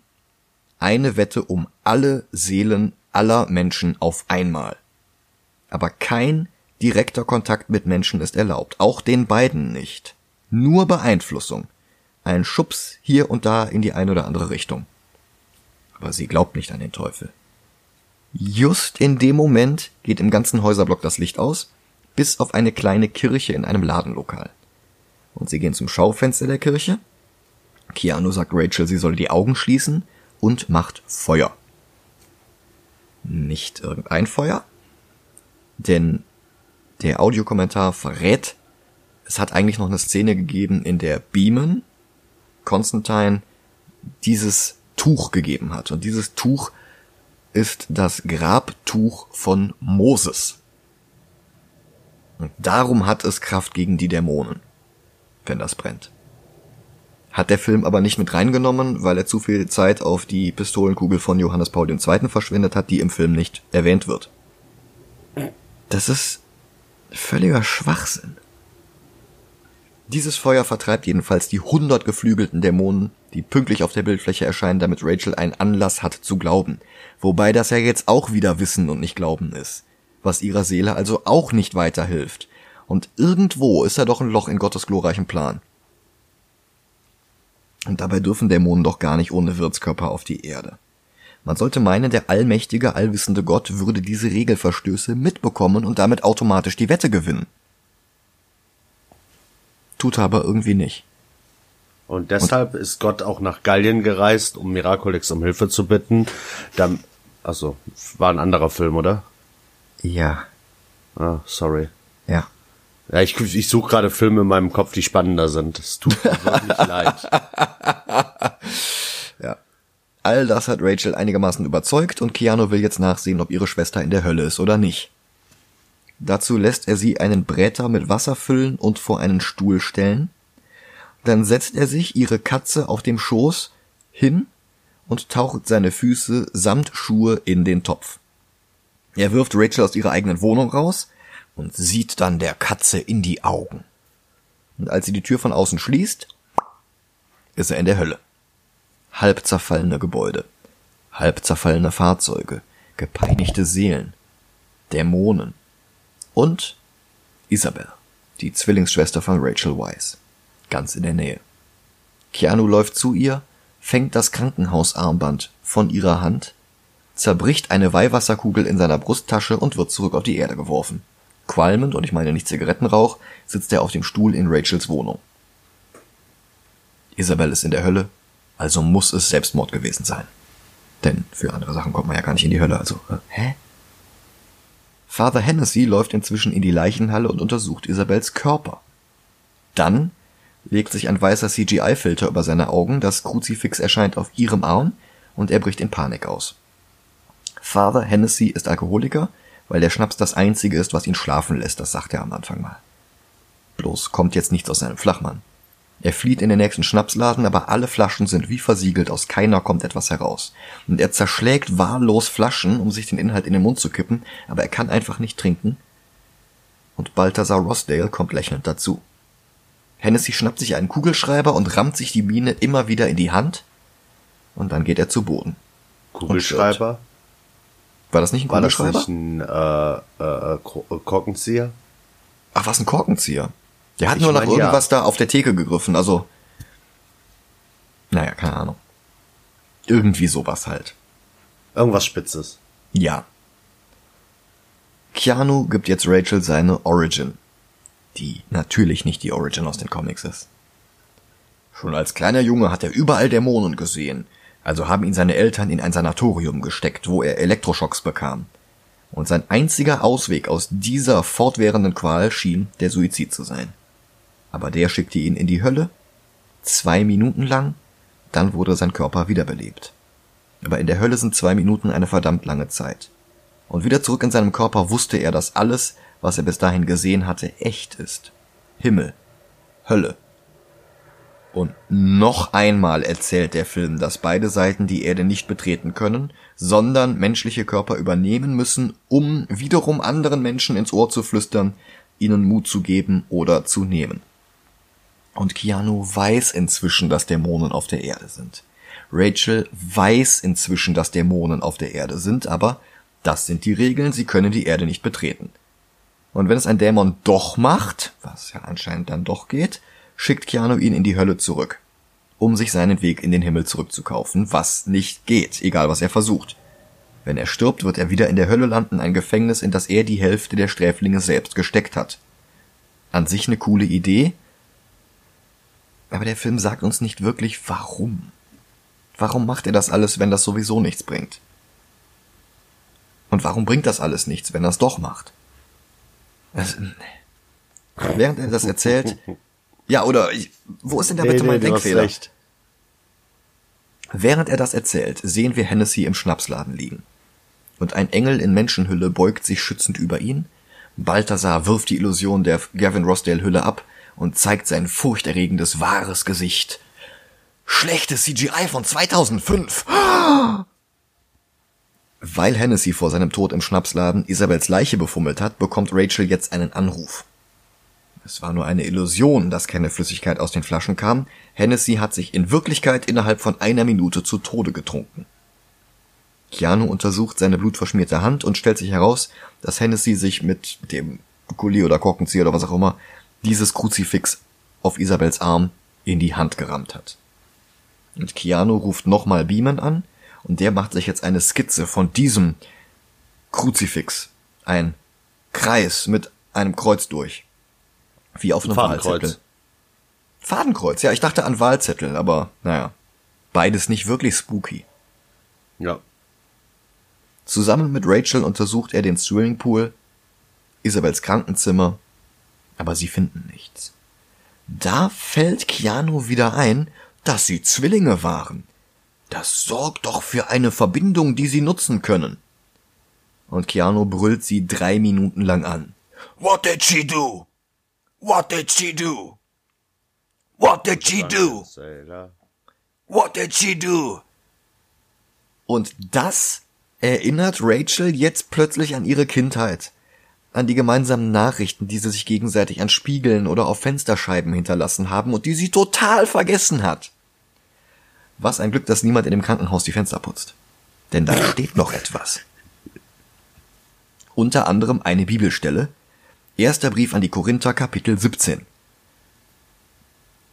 Eine Wette um alle Seelen aller Menschen auf einmal. Aber kein direkter Kontakt mit Menschen ist erlaubt, auch den beiden nicht. Nur Beeinflussung. Ein Schubs hier und da in die eine oder andere Richtung. Aber sie glaubt nicht an den Teufel. Just in dem Moment geht im ganzen Häuserblock das Licht aus, bis auf eine kleine Kirche in einem Ladenlokal. Und sie gehen zum Schaufenster der Kirche. Keanu sagt Rachel, sie soll die Augen schließen und macht Feuer. Nicht irgendein Feuer, denn der Audiokommentar verrät, es hat eigentlich noch eine Szene gegeben, in der Beeman Constantine dieses Tuch gegeben hat. Und dieses Tuch ist das Grabtuch von Moses. Und darum hat es Kraft gegen die Dämonen, wenn das brennt. Hat der Film aber nicht mit reingenommen, weil er zu viel Zeit auf die Pistolenkugel von Johannes Paul II. verschwendet hat, die im Film nicht erwähnt wird. Das ist völliger Schwachsinn. Dieses Feuer vertreibt jedenfalls die hundert geflügelten Dämonen, die pünktlich auf der Bildfläche erscheinen, damit Rachel einen Anlass hat zu glauben. Wobei das ja jetzt auch wieder Wissen und nicht Glauben ist. Was ihrer Seele also auch nicht weiterhilft. Und irgendwo ist da doch ein Loch in Gottes glorreichen Plan. Und dabei dürfen Dämonen doch gar nicht ohne Wirtskörper auf die Erde. Man sollte meinen, der allmächtige, allwissende Gott würde diese Regelverstöße mitbekommen und damit automatisch die Wette gewinnen. Tut er aber irgendwie nicht. Und deshalb und ist Gott auch nach Gallien gereist, um Miraculix um Hilfe zu bitten. Also, war ein anderer Film, oder? Ja. Ah, sorry. Ja. Ja, ich, ich suche gerade Filme in meinem Kopf, die spannender sind. Es tut mir wirklich leid. Ja. All das hat Rachel einigermaßen überzeugt und Keanu will jetzt nachsehen, ob ihre Schwester in der Hölle ist oder nicht. Dazu lässt er sie einen Bräter mit Wasser füllen und vor einen Stuhl stellen. Dann setzt er sich ihre Katze auf dem Schoß hin und taucht seine Füße samt Schuhe in den Topf. Er wirft Rachel aus ihrer eigenen Wohnung raus und sieht dann der Katze in die Augen. Und als sie die Tür von außen schließt, ist er in der Hölle. Halb zerfallene Gebäude, halb zerfallene Fahrzeuge, gepeinigte Seelen, Dämonen und Isabel, die Zwillingsschwester von Rachel Weisz, ganz in der Nähe. Keanu läuft zu ihr, fängt das Krankenhausarmband von ihrer Hand, zerbricht eine Weihwasserkugel in seiner Brusttasche und wird zurück auf die Erde geworfen. Qualmend, und ich meine nicht Zigarettenrauch, sitzt er auf dem Stuhl in Rachels Wohnung. Isabel ist in der Hölle, also muss es Selbstmord gewesen sein. Denn für andere Sachen kommt man ja gar nicht in die Hölle, also, äh, hä? Father Hennessy läuft inzwischen in die Leichenhalle und untersucht Isabels Körper. Dann legt sich ein weißer CGI-Filter über seine Augen, das Kruzifix erscheint auf ihrem Arm und er bricht in Panik aus. Father Hennessy ist Alkoholiker, weil der Schnaps das einzige ist, was ihn schlafen lässt, das sagt er am Anfang mal. Bloß kommt jetzt nichts aus seinem Flachmann. Er flieht in den nächsten Schnapsladen, aber alle Flaschen sind wie versiegelt, aus keiner kommt etwas heraus. Und er zerschlägt wahllos Flaschen, um sich den Inhalt in den Mund zu kippen, aber er kann einfach nicht trinken. Und Balthasar Rossdale kommt lächelnd dazu. Hennessy schnappt sich einen Kugelschreiber und rammt sich die Mine immer wieder in die Hand. Und dann geht er zu Boden. Kugelschreiber? War das nicht ein War das Kugelschreiber? nicht ein äh, äh, Ko- äh, Korkenzieher? Ach, was ein Korkenzieher. Der hat Ich nur nach mein, ja. irgendwas da auf der Theke gegriffen, also. Naja, keine Ahnung. Irgendwie sowas halt. Irgendwas Spitzes. Ja. Keanu gibt jetzt Rachel seine Origin. Die natürlich nicht die Origin aus den Comics ist. Schon als kleiner Junge hat er überall Dämonen gesehen, also haben ihn seine Eltern in ein Sanatorium gesteckt, wo er Elektroschocks bekam. Und sein einziger Ausweg aus dieser fortwährenden Qual schien der Suizid zu sein. Aber der schickte ihn in die Hölle, zwei Minuten lang, dann wurde sein Körper wiederbelebt. Aber in der Hölle sind zwei Minuten eine verdammt lange Zeit. Und wieder zurück in seinem Körper wusste er, dass alles, was er bis dahin gesehen hatte, echt ist. Himmel, Hölle. Und noch einmal erzählt der Film, dass beide Seiten die Erde nicht betreten können, sondern menschliche Körper übernehmen müssen, um wiederum anderen Menschen ins Ohr zu flüstern, ihnen Mut zu geben oder zu nehmen. Und Keanu weiß inzwischen, dass Dämonen auf der Erde sind. Rachel weiß inzwischen, dass Dämonen auf der Erde sind, aber das sind die Regeln, sie können die Erde nicht betreten. Und wenn es ein Dämon doch macht, was ja anscheinend dann doch geht, schickt Keanu ihn in die Hölle zurück, um sich seinen Weg in den Himmel zurückzukaufen, was nicht geht, egal was er versucht. Wenn er stirbt, wird er wieder in der Hölle landen, ein Gefängnis, in das er die Hälfte der Sträflinge selbst gesteckt hat. An sich eine coole Idee, aber der Film sagt uns nicht wirklich warum. Warum macht er das alles, wenn das sowieso nichts bringt? Und warum bringt das alles nichts, wenn er es doch macht? Es- während er das erzählt, ja, oder ich, wo ist denn da bitte mein hast Denkfehler? Während er das erzählt, sehen wir Hennessy im Schnapsladen liegen. Und ein Engel in Menschenhülle beugt sich schützend über ihn. Balthasar wirft die Illusion der Gavin Rossdale Hülle ab und zeigt sein furchterregendes wahres Gesicht. Schlechtes CGI von 2005! Weil Hennessy vor seinem Tod im Schnapsladen Isabels Leiche befummelt hat, bekommt Rachel jetzt einen Anruf. Es war nur eine Illusion, dass keine Flüssigkeit aus den Flaschen kam. Hennessy hat sich in Wirklichkeit innerhalb von einer Minute zu Tode getrunken. Keanu untersucht seine blutverschmierte Hand und stellt sich heraus, dass Hennessy sich mit dem Gully oder Korkenzieher oder was auch immer dieses Kruzifix auf Isabels Arm in die Hand gerammt hat. Und Keanu ruft nochmal Beeman an und der macht sich jetzt eine Skizze von diesem Kruzifix. Ein Kreis mit einem Kreuz durch. Wie auf einem Fadenkreuz. Wahlzettel. Fadenkreuz, ja, ich dachte an Wahlzettel, aber naja. Beides nicht wirklich spooky. Ja. Zusammen mit Rachel untersucht er den Swimmingpool, Isabels Krankenzimmer, aber sie finden nichts. Da fällt Keanu wieder ein, dass sie Zwillinge waren. Das sorgt doch für eine Verbindung, die sie nutzen können. Und Keanu brüllt sie drei Minuten lang an. What did she do? What did she do? What did she do? What did she do? Und das erinnert Rachel jetzt plötzlich an ihre Kindheit, an die gemeinsamen Nachrichten, die sie sich gegenseitig an Spiegeln oder auf Fensterscheiben hinterlassen haben und die sie total vergessen hat. Was ein Glück, dass niemand in dem Krankenhaus die Fenster putzt. Denn da steht noch etwas. Unter anderem eine Bibelstelle. Erster Brief an die Korinther, Kapitel 17.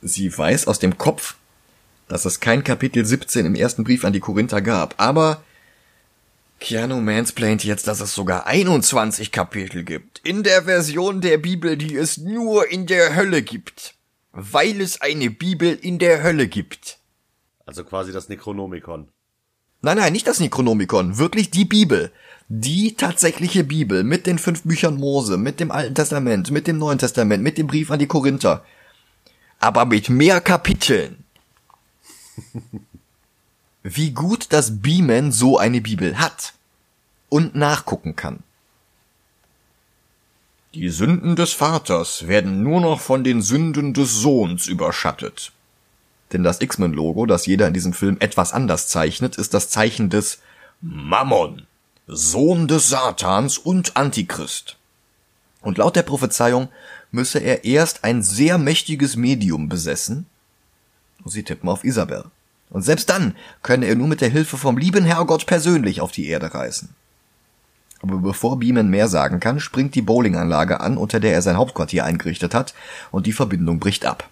Sie weiß aus dem Kopf, dass es kein Kapitel 17 im ersten Brief an die Korinther gab, aber Keanu mansplaint jetzt, dass es sogar 21 Kapitel gibt. In der Version der Bibel, die es nur in der Hölle gibt. Weil es eine Bibel in der Hölle gibt. Also quasi das Necronomicon. Nein, nein, nicht das Necronomicon, wirklich die Bibel. Die tatsächliche Bibel mit den fünf Büchern Mose, mit dem Alten Testament, mit dem Neuen Testament, mit dem Brief an die Korinther. Aber mit mehr Kapiteln. Wie gut, dass Beeman so eine Bibel hat und nachgucken kann. Die Sünden des Vaters werden nur noch von den Sünden des Sohns überschattet. Denn das X-Men-Logo, das jeder in diesem Film etwas anders zeichnet, ist das Zeichen des Mammon, Sohn des Satans und Antichrist. Und laut der Prophezeiung müsse er erst ein sehr mächtiges Medium besessen. Und sie tippen auf Isabel. Und selbst dann könne er nur mit der Hilfe vom lieben Herrgott persönlich auf die Erde reisen. Aber bevor Beeman mehr sagen kann, springt die Bowlinganlage an, unter der er sein Hauptquartier eingerichtet hat, und die Verbindung bricht ab.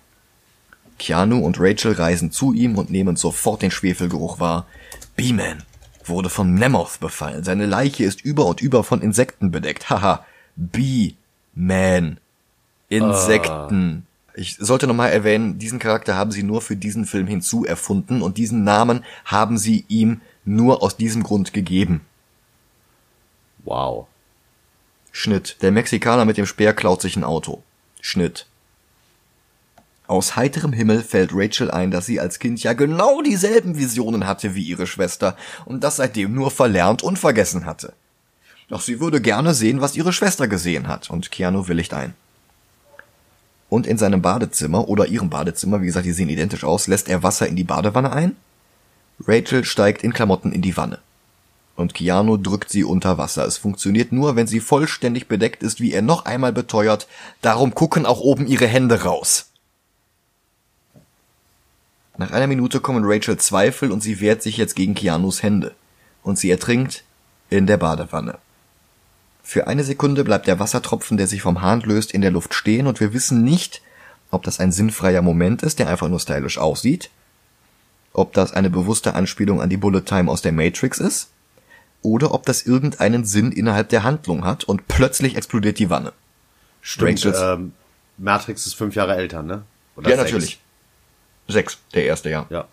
Keanu und Rachel reisen zu ihm und nehmen sofort den Schwefelgeruch wahr. Beeman wurde von Nemoth befallen. Seine Leiche ist über und über von Insekten bedeckt. Haha. B-Man. Insekten. Uh. Ich sollte nochmal erwähnen, diesen Charakter haben sie nur für diesen Film hinzu erfunden und diesen Namen haben sie ihm nur aus diesem Grund gegeben. Wow. Schnitt. Der Mexikaner mit dem Speer klaut sich ein Auto. Schnitt. Aus heiterem Himmel fällt Rachel ein, dass sie als Kind ja genau dieselben Visionen hatte wie ihre Schwester und das seitdem nur verlernt und vergessen hatte. Doch sie würde gerne sehen, was ihre Schwester gesehen hat, und Keanu willigt ein. Und in seinem Badezimmer oder ihrem Badezimmer, wie gesagt, die sehen identisch aus, lässt er Wasser in die Badewanne ein. Rachel steigt in Klamotten in die Wanne. Und Keanu drückt sie unter Wasser. Es funktioniert nur, wenn sie vollständig bedeckt ist, wie er noch einmal beteuert. Darum gucken auch oben ihre Hände raus. Nach einer Minute kommen Rachel Zweifel und sie wehrt sich jetzt gegen Keanus Hände. Und sie ertrinkt in der Badewanne. Für eine Sekunde bleibt der Wassertropfen, der sich vom Hahn löst, in der Luft stehen und wir wissen nicht, ob das ein sinnfreier Moment ist, der einfach nur stylisch aussieht, ob das eine bewusste Anspielung an die Bullet Time aus der Matrix ist, oder ob das irgendeinen Sinn innerhalb der Handlung hat und plötzlich explodiert die Wanne. Stimmt, ähm, Matrix ist fünf Jahre älter, ne? Oder ja, sechs? natürlich. Sechs, der erste, ja. Ja.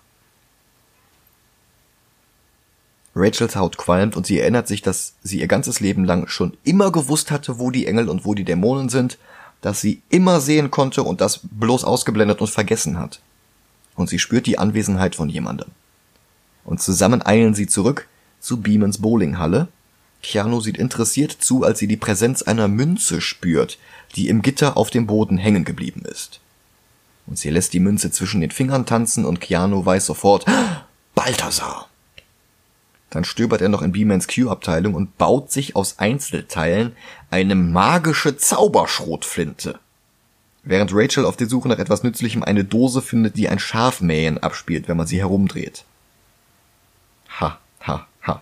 Rachels Haut qualmt und sie erinnert sich, dass sie ihr ganzes Leben lang schon immer gewusst hatte, wo die Engel und wo die Dämonen sind, dass sie immer sehen konnte und das bloß ausgeblendet und vergessen hat. Und sie spürt die Anwesenheit von jemandem. Und zusammen eilen sie zurück zu Beamans Bowlinghalle. Keanu sieht interessiert zu, als sie die Präsenz einer Münze spürt, die im Gitter auf dem Boden hängen geblieben ist und sie lässt die Münze zwischen den Fingern tanzen und Keanu weiß sofort, Balthasar! Dann stöbert er noch in Beamans Q-Abteilung und baut sich aus Einzelteilen eine magische Zauberschrotflinte. Während Rachel auf der Suche nach etwas Nützlichem eine Dose findet, die ein Schafmähen abspielt, wenn man sie herumdreht. Ha, ha, ha.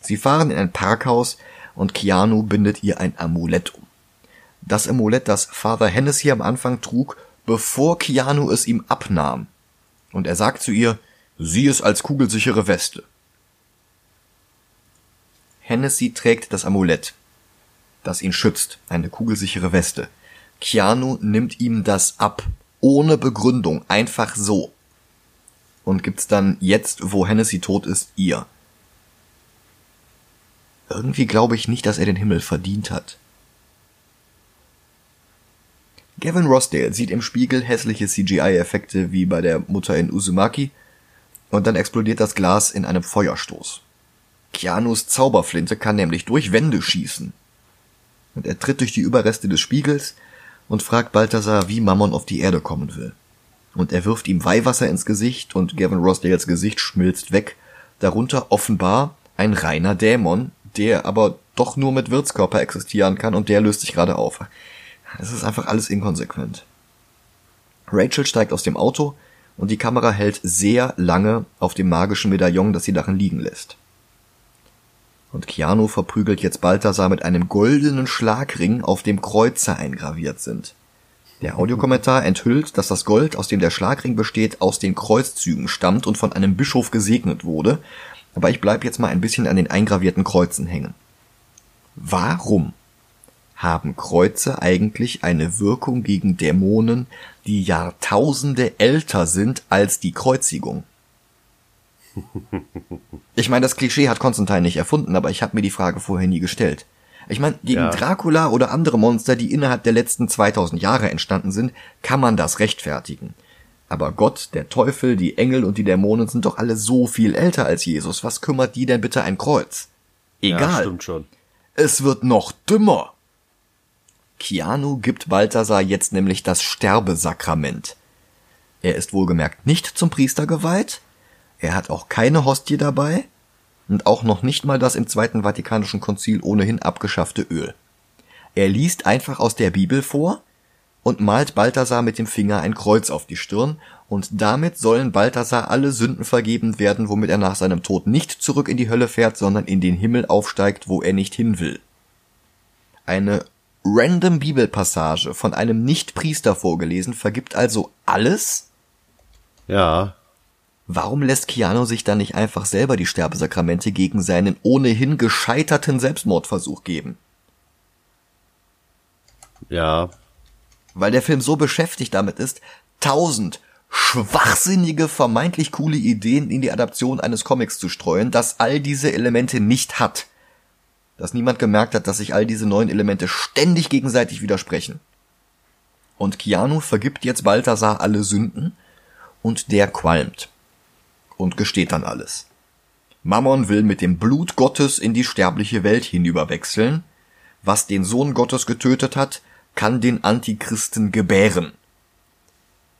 Sie fahren in ein Parkhaus und Keanu bindet ihr ein Amulett um das Amulett, das Father Hennessy am Anfang trug, bevor Keanu es ihm abnahm. Und er sagt zu ihr, sieh es als kugelsichere Weste. Hennessy trägt das Amulett, das ihn schützt, eine kugelsichere Weste. Keanu nimmt ihm das ab, ohne Begründung, einfach so. Und gibt's dann jetzt, wo Hennessy tot ist, ihr. Irgendwie glaube ich nicht, dass er den Himmel verdient hat. Gavin Rossdale sieht im Spiegel hässliche CGI-Effekte wie bei der Mutter in Uzumaki und dann explodiert das Glas in einem Feuerstoß. Keanus Zauberflinte kann nämlich durch Wände schießen. Und er tritt durch die Überreste des Spiegels und fragt Balthasar, wie Mammon auf die Erde kommen will. Und er wirft ihm Weihwasser ins Gesicht und Gavin Rossdales Gesicht schmilzt weg, darunter offenbar ein reiner Dämon, der aber doch nur mit Wirtskörper existieren kann und der löst sich gerade auf. Es ist einfach alles inkonsequent. Rachel steigt aus dem Auto und die Kamera hält sehr lange auf dem magischen Medaillon, das sie darin liegen lässt. Und Keanu verprügelt jetzt Balthasar mit einem goldenen Schlagring, auf dem Kreuze eingraviert sind. Der Audiokommentar enthüllt, dass das Gold, aus dem der Schlagring besteht, aus den Kreuzzügen stammt und von einem Bischof gesegnet wurde, aber ich bleib jetzt mal ein bisschen an den eingravierten Kreuzen hängen. Warum haben Kreuze eigentlich eine Wirkung gegen Dämonen, die Jahrtausende älter sind als die Kreuzigung? Ich meine, das Klischee hat Konstantin nicht erfunden, aber ich habe mir die Frage vorher nie gestellt. Ich meine, gegen ja. Dracula oder andere Monster, die innerhalb der letzten 2000 Jahre entstanden sind, kann man das rechtfertigen. Aber Gott, der Teufel, die Engel und die Dämonen sind doch alle so viel älter als Jesus. Was kümmert die denn bitte ein Kreuz? Egal. Ja, stimmt schon. Es wird noch dümmer. Keanu gibt Balthasar jetzt nämlich das Sterbesakrament. Er ist wohlgemerkt nicht zum Priester geweiht, er hat auch keine Hostie dabei und auch noch nicht mal das im Zweiten Vatikanischen Konzil ohnehin abgeschaffte Öl. Er liest einfach aus der Bibel vor und malt Balthasar mit dem Finger ein Kreuz auf die Stirn, und damit sollen Balthasar alle Sünden vergeben werden, womit er nach seinem Tod nicht zurück in die Hölle fährt, sondern in den Himmel aufsteigt, wo er nicht hin will. Eine random Bibelpassage von einem Nicht-Priester vorgelesen vergibt also alles? Ja, Warum lässt Keanu sich dann nicht einfach selber die Sterbesakramente gegen seinen ohnehin gescheiterten Selbstmordversuch geben? Ja. Weil der Film so beschäftigt damit ist, tausend schwachsinnige, vermeintlich coole Ideen in die Adaption eines Comics zu streuen, das all diese Elemente nicht hat. Dass niemand gemerkt hat, dass sich all diese neuen Elemente ständig gegenseitig widersprechen. Und Keanu vergibt jetzt Balthasar alle Sünden und der qualmt und gesteht dann alles. Mammon will mit dem Blut Gottes in die sterbliche Welt hinüberwechseln. Was den Sohn Gottes getötet hat, kann den Antichristen gebären.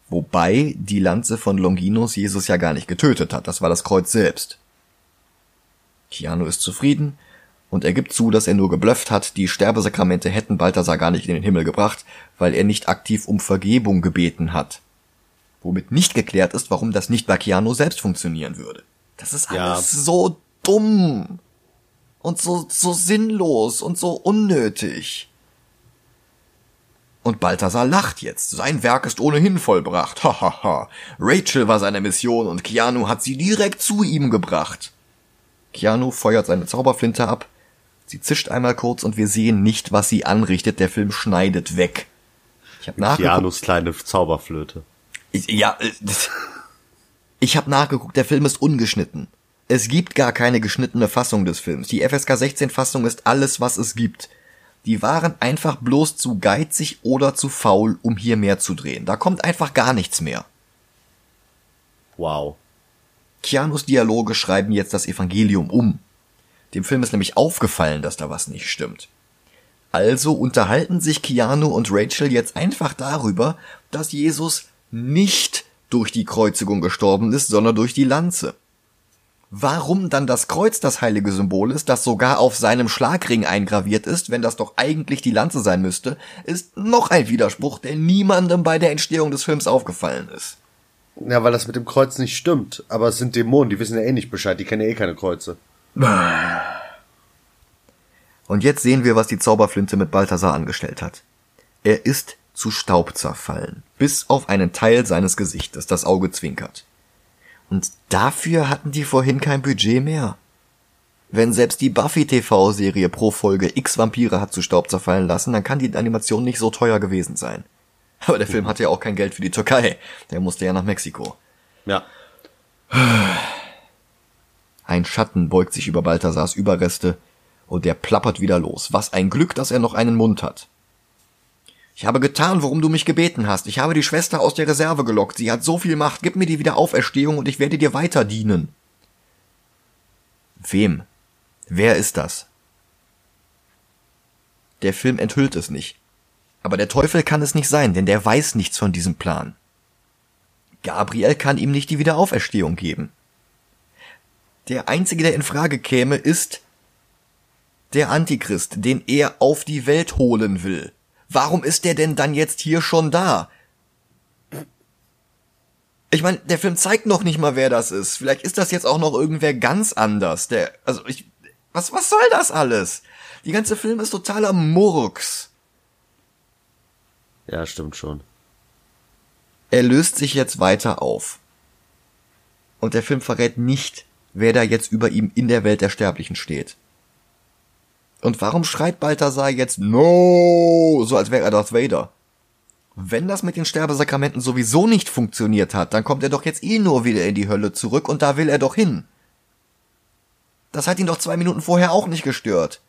Wobei die Lanze von Longinus Jesus ja gar nicht getötet hat, das war das Kreuz selbst. Keanu ist zufrieden und er gibt zu, dass er nur geblufft hat, die Sterbesakramente hätten Balthasar gar nicht in den Himmel gebracht, weil er nicht aktiv um Vergebung gebeten hat womit nicht geklärt ist, warum das nicht bei Keanu selbst funktionieren würde. Das ist alles ja. so dumm und so, so sinnlos und so unnötig. Und Balthasar lacht jetzt. Sein Werk ist ohnehin vollbracht. Hahaha. Rachel war seine Mission und Keanu hat sie direkt zu ihm gebracht. Keanu feuert seine Zauberflinte ab. Sie zischt einmal kurz und wir sehen nicht, was sie anrichtet. Der Film schneidet weg. Ich hab nachgeguckt. Keanus kleine Zauberflöte. Ich, ja, äh, ich habe nachgeguckt, der Film ist ungeschnitten. Es gibt gar keine geschnittene Fassung des Films. Die FSK 16 Fassung ist alles, was es gibt. Die waren einfach bloß zu geizig oder zu faul, um hier mehr zu drehen. Da kommt einfach gar nichts mehr. Wow. Keanus Dialoge schreiben jetzt das Evangelium um. Dem Film ist nämlich aufgefallen, dass da was nicht stimmt. Also unterhalten sich Keanu und Rachel jetzt einfach darüber, dass Jesus nicht durch die Kreuzigung gestorben ist, sondern durch die Lanze. Warum dann das Kreuz das heilige Symbol ist, das sogar auf seinem Schlagring eingraviert ist, wenn das doch eigentlich die Lanze sein müsste, ist noch ein Widerspruch, der niemandem bei der Entstehung des Films aufgefallen ist. Ja, weil das mit dem Kreuz nicht stimmt. Aber es sind Dämonen, die wissen ja eh nicht Bescheid, die kennen ja eh keine Kreuze. Und jetzt sehen wir, was die Zauberflinte mit Balthasar angestellt hat. Er ist zu Staub zerfallen, bis auf einen Teil seines Gesichtes, das Auge zwinkert. Und dafür hatten die vorhin kein Budget mehr. Wenn selbst die Buffy-TV-Serie pro Folge x Vampire hat zu Staub zerfallen lassen, dann kann die Animation nicht so teuer gewesen sein. Aber der Film hatte ja auch kein Geld für die Türkei. Der musste ja nach Mexiko. Ja. Ein Schatten beugt sich über Balthasars Überreste Und der plappert wieder los. Was ein Glück, dass er noch einen Mund hat. Ich habe getan, worum du mich gebeten hast. Ich habe die Schwester aus der Reserve gelockt. Sie hat so viel Macht. Gib mir die Wiederauferstehung und ich werde dir weiter dienen. Wem? Wer ist das? Der Film enthüllt es nicht. Aber der Teufel kann es nicht sein, denn der weiß nichts von diesem Plan. Gabriel kann ihm nicht die Wiederauferstehung geben. Der einzige, der in Frage käme, ist der Antichrist, den er auf die Welt holen will. Warum ist der denn dann jetzt hier schon da? Ich meine, der Film zeigt noch nicht mal, wer das ist. Vielleicht ist das jetzt auch noch irgendwer ganz anders. Der, also ich, was, was soll das alles? Die ganze Film ist totaler Murks. Ja, stimmt schon. Er löst sich jetzt weiter auf. Und der Film verrät nicht, wer da jetzt über ihm in der Welt der Sterblichen steht. Und warum schreit Balthasar jetzt No, so als wäre er Darth Vader? Wenn das mit den Sterbesakramenten sowieso nicht funktioniert hat, dann kommt er doch jetzt eh nur wieder in die Hölle zurück und da will er doch hin. Das hat ihn doch zwei Minuten vorher auch nicht gestört.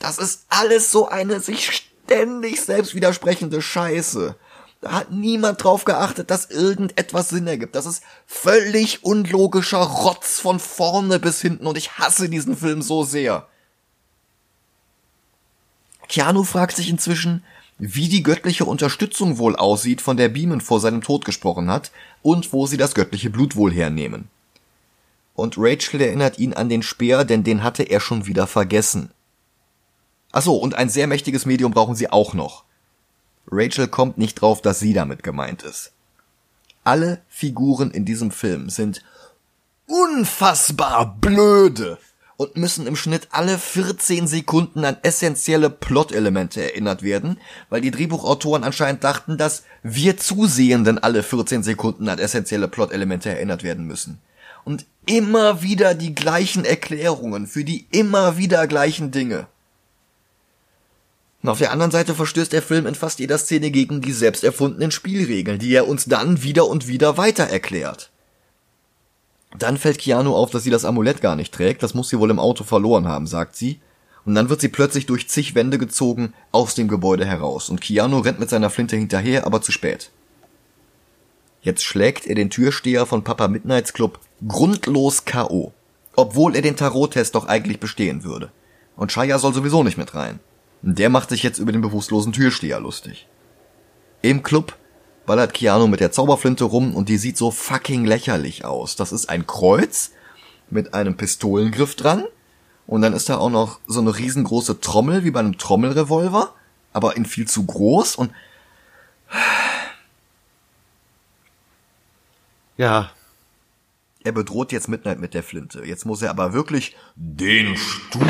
Das ist alles so eine sich ständig selbst widersprechende Scheiße. Da hat niemand drauf geachtet, dass irgendetwas Sinn ergibt. Das ist völlig unlogischer Rotz von vorne bis hinten und ich hasse diesen Film so sehr. Keanu fragt sich inzwischen, wie die göttliche Unterstützung wohl aussieht, von der Beeman vor seinem Tod gesprochen hat, und wo sie das göttliche Blut wohl hernehmen. Und Rachel erinnert ihn an den Speer, denn den hatte er schon wieder vergessen. Ach so, und ein sehr mächtiges Medium brauchen sie auch noch. Rachel kommt nicht drauf, dass sie damit gemeint ist. Alle Figuren in diesem Film sind unfassbar blöde und müssen im Schnitt alle 14 Sekunden an essentielle Plot-Elemente erinnert werden, weil die Drehbuchautoren anscheinend dachten, dass wir Zusehenden alle 14 Sekunden an essentielle Plot-Elemente erinnert werden müssen. Und immer wieder die gleichen Erklärungen für die immer wieder gleichen Dinge. Und auf der anderen Seite verstößt der Film in fast jeder Szene gegen die selbst erfundenen Spielregeln, die er uns dann wieder und wieder weiter erklärt. Dann fällt Keanu auf, dass sie das Amulett gar nicht trägt, das muss sie wohl im Auto verloren haben, sagt sie. Und dann wird sie plötzlich durch zig Wände gezogen aus dem Gebäude heraus und Keanu rennt mit seiner Flinte hinterher, aber zu spät. Jetzt schlägt er den Türsteher von Papa Midnights Club grundlos K.O., obwohl er den Tarottest doch eigentlich bestehen würde. Und Shaya soll sowieso nicht mit rein. Der macht sich jetzt über den bewusstlosen Türsteher lustig. Im Club ballert Keanu mit der Zauberflinte rum und die sieht so fucking lächerlich aus. Das ist ein Kreuz mit einem Pistolengriff dran und dann ist da auch noch so eine riesengroße Trommel wie bei einem Trommelrevolver, aber in viel zu groß und ja. Er bedroht jetzt Midnight mit der Flinte. Jetzt muss er aber wirklich den Stuhl.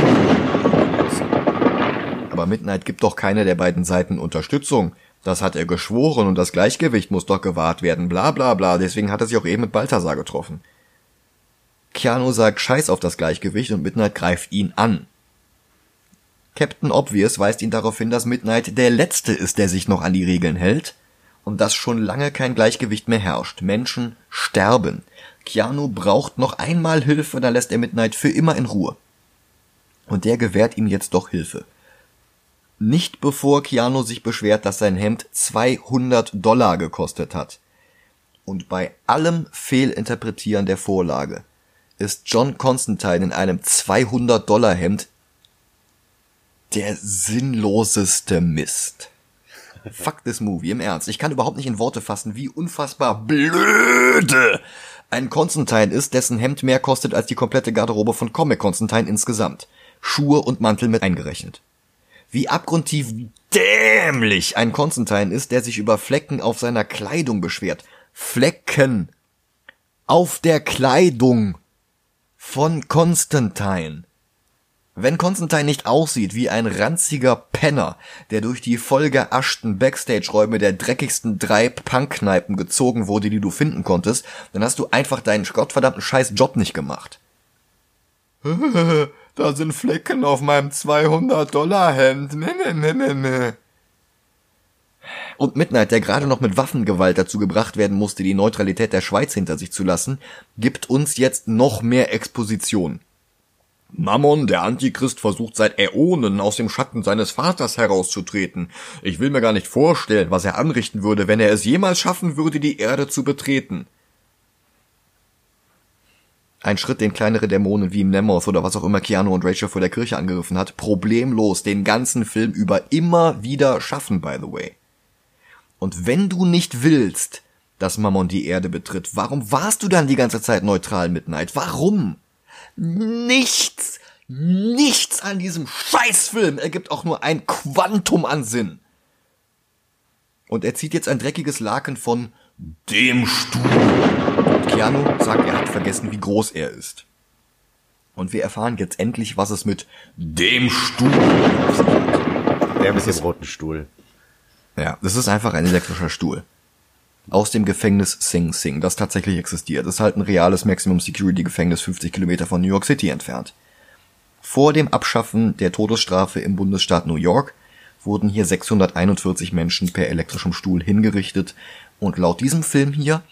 Aber Midnight gibt doch keine der beiden Seiten Unterstützung. Das hat er geschworen und das Gleichgewicht muss doch gewahrt werden, bla bla bla, deswegen hat er sich auch eben mit Balthasar getroffen. Keanu sagt Scheiß auf das Gleichgewicht und Midnight greift ihn an. Captain Obvious weist ihn darauf hin, dass Midnight der Letzte ist, der sich noch an die Regeln hält und dass schon lange kein Gleichgewicht mehr herrscht. Menschen sterben. Keanu braucht noch einmal Hilfe, dann lässt er Midnight für immer in Ruhe. Und der gewährt ihm jetzt doch Hilfe. Nicht bevor Keanu sich beschwert, dass sein Hemd 200 Dollar gekostet hat. Und bei allem Fehlinterpretieren der Vorlage ist John Constantine in einem 200 Dollar Hemd der sinnloseste Mist. Fuck this movie, im Ernst. Ich kann überhaupt nicht in Worte fassen, wie unfassbar blöde ein Constantine ist, dessen Hemd mehr kostet als die komplette Garderobe von Comic Constantine insgesamt. Schuhe und Mantel mit eingerechnet wie abgrundtief dämlich ein Konstantin ist, der sich über Flecken auf seiner Kleidung beschwert. Flecken auf der Kleidung von Konstantin. Wenn Konstantin nicht aussieht wie ein ranziger Penner, der durch die vollgeaschten Backstage-Räume der dreckigsten drei Punkkneipen gezogen wurde, die du finden konntest, dann hast du einfach deinen gottverdammten scheiß Job nicht gemacht. Da sind Flecken auf meinem 200-Dollar-Hemd. Ne, ne, ne, ne, ne. Und Midnight, der gerade noch mit Waffengewalt dazu gebracht werden musste, die Neutralität der Schweiz hinter sich zu lassen, gibt uns jetzt noch mehr Exposition. Mammon, der Antichrist, versucht seit Äonen aus dem Schatten seines Vaters herauszutreten. Ich will mir gar nicht vorstellen, was er anrichten würde, wenn er es jemals schaffen würde, die Erde zu betreten. Ein Schritt, den kleinere Dämonen wie im Nemoth oder was auch immer Keanu und Rachel vor der Kirche angegriffen hat, problemlos den ganzen Film über immer wieder schaffen, by the way. Und wenn du nicht willst, dass Mammon die Erde betritt, warum warst du dann die ganze Zeit neutral Midnight? Warum? Nichts, nichts an diesem Scheißfilm ergibt auch nur ein Quantum an Sinn. Und er zieht jetzt ein dreckiges Laken von dem Stuhl. Keanu sagt, er hat vergessen, wie groß er ist. Und wir erfahren jetzt endlich, was es mit dem Stuhl auf sich hat. Der mit dem roten Stuhl. Ja, das ist einfach ein elektrischer Stuhl. Aus dem Gefängnis Sing Sing, das tatsächlich existiert. Das ist halt ein reales Maximum Security Gefängnis 50 Kilometer von New York City entfernt. Vor dem Abschaffen der Todesstrafe im Bundesstaat New York wurden hier 641 Menschen per elektrischem Stuhl hingerichtet und laut diesem Film hier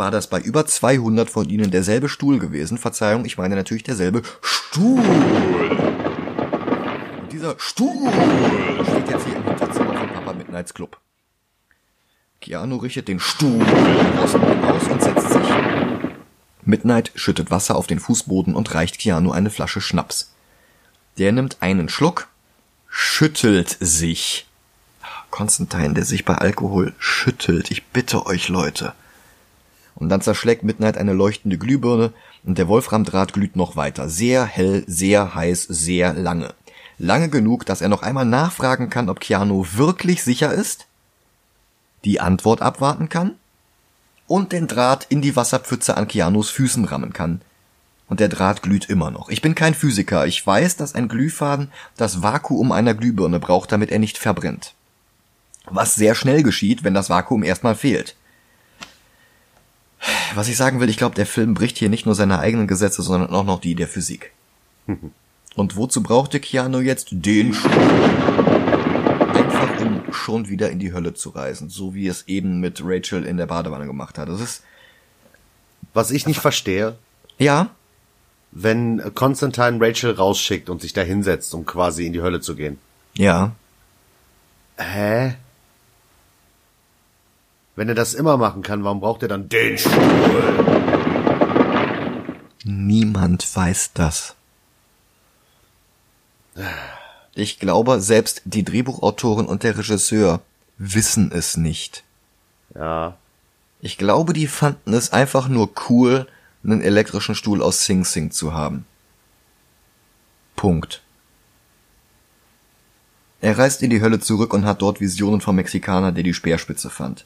war das bei über 200 von ihnen derselbe Stuhl gewesen. Verzeihung, ich meine natürlich derselbe Stuhl. Und dieser Stuhl steht jetzt hier im Hinterzimmer von Papa Midnights Club. Keanu richtet den Stuhl aus und setzt sich. Midnight schüttet Wasser auf den Fußboden und reicht Keanu eine Flasche Schnaps. Der nimmt einen Schluck, schüttelt sich. Konstantin, der sich bei Alkohol schüttelt. Ich bitte euch, Leute. Und dann zerschlägt Midnight eine leuchtende Glühbirne und der Wolframdraht glüht noch weiter. Sehr hell, sehr heiß, sehr lange. Lange genug, dass er noch einmal nachfragen kann, ob Keanu wirklich sicher ist, die Antwort abwarten kann und den Draht in die Wasserpfütze an Keanus Füßen rammen kann. Und der Draht glüht immer noch. Ich bin kein Physiker. Ich weiß, dass ein Glühfaden das Vakuum einer Glühbirne braucht, damit er nicht verbrennt. Was sehr schnell geschieht, wenn das Vakuum erstmal fehlt. Was ich sagen will, ich glaube, der Film bricht hier nicht nur seine eigenen Gesetze, sondern auch noch die der Physik. Und wozu brauchte Keanu jetzt den Schuh? Einfach um schon wieder in die Hölle zu reisen, so wie es eben mit Rachel in der Badewanne gemacht hat. Das ist Was ich nicht verstehe, ja, wenn Constantine Rachel rausschickt und sich da hinsetzt, um quasi in die Hölle zu gehen. ja. Hä? Wenn er das immer machen kann, warum braucht er dann den Stuhl? Niemand weiß das. Ich glaube, selbst die Drehbuchautoren und der Regisseur wissen es nicht. Ja. Ich glaube, die fanden es einfach nur cool, einen elektrischen Stuhl aus Sing Sing zu haben. Punkt. Er reist in die Hölle zurück und hat dort Visionen vom Mexikaner, der die Speerspitze fand.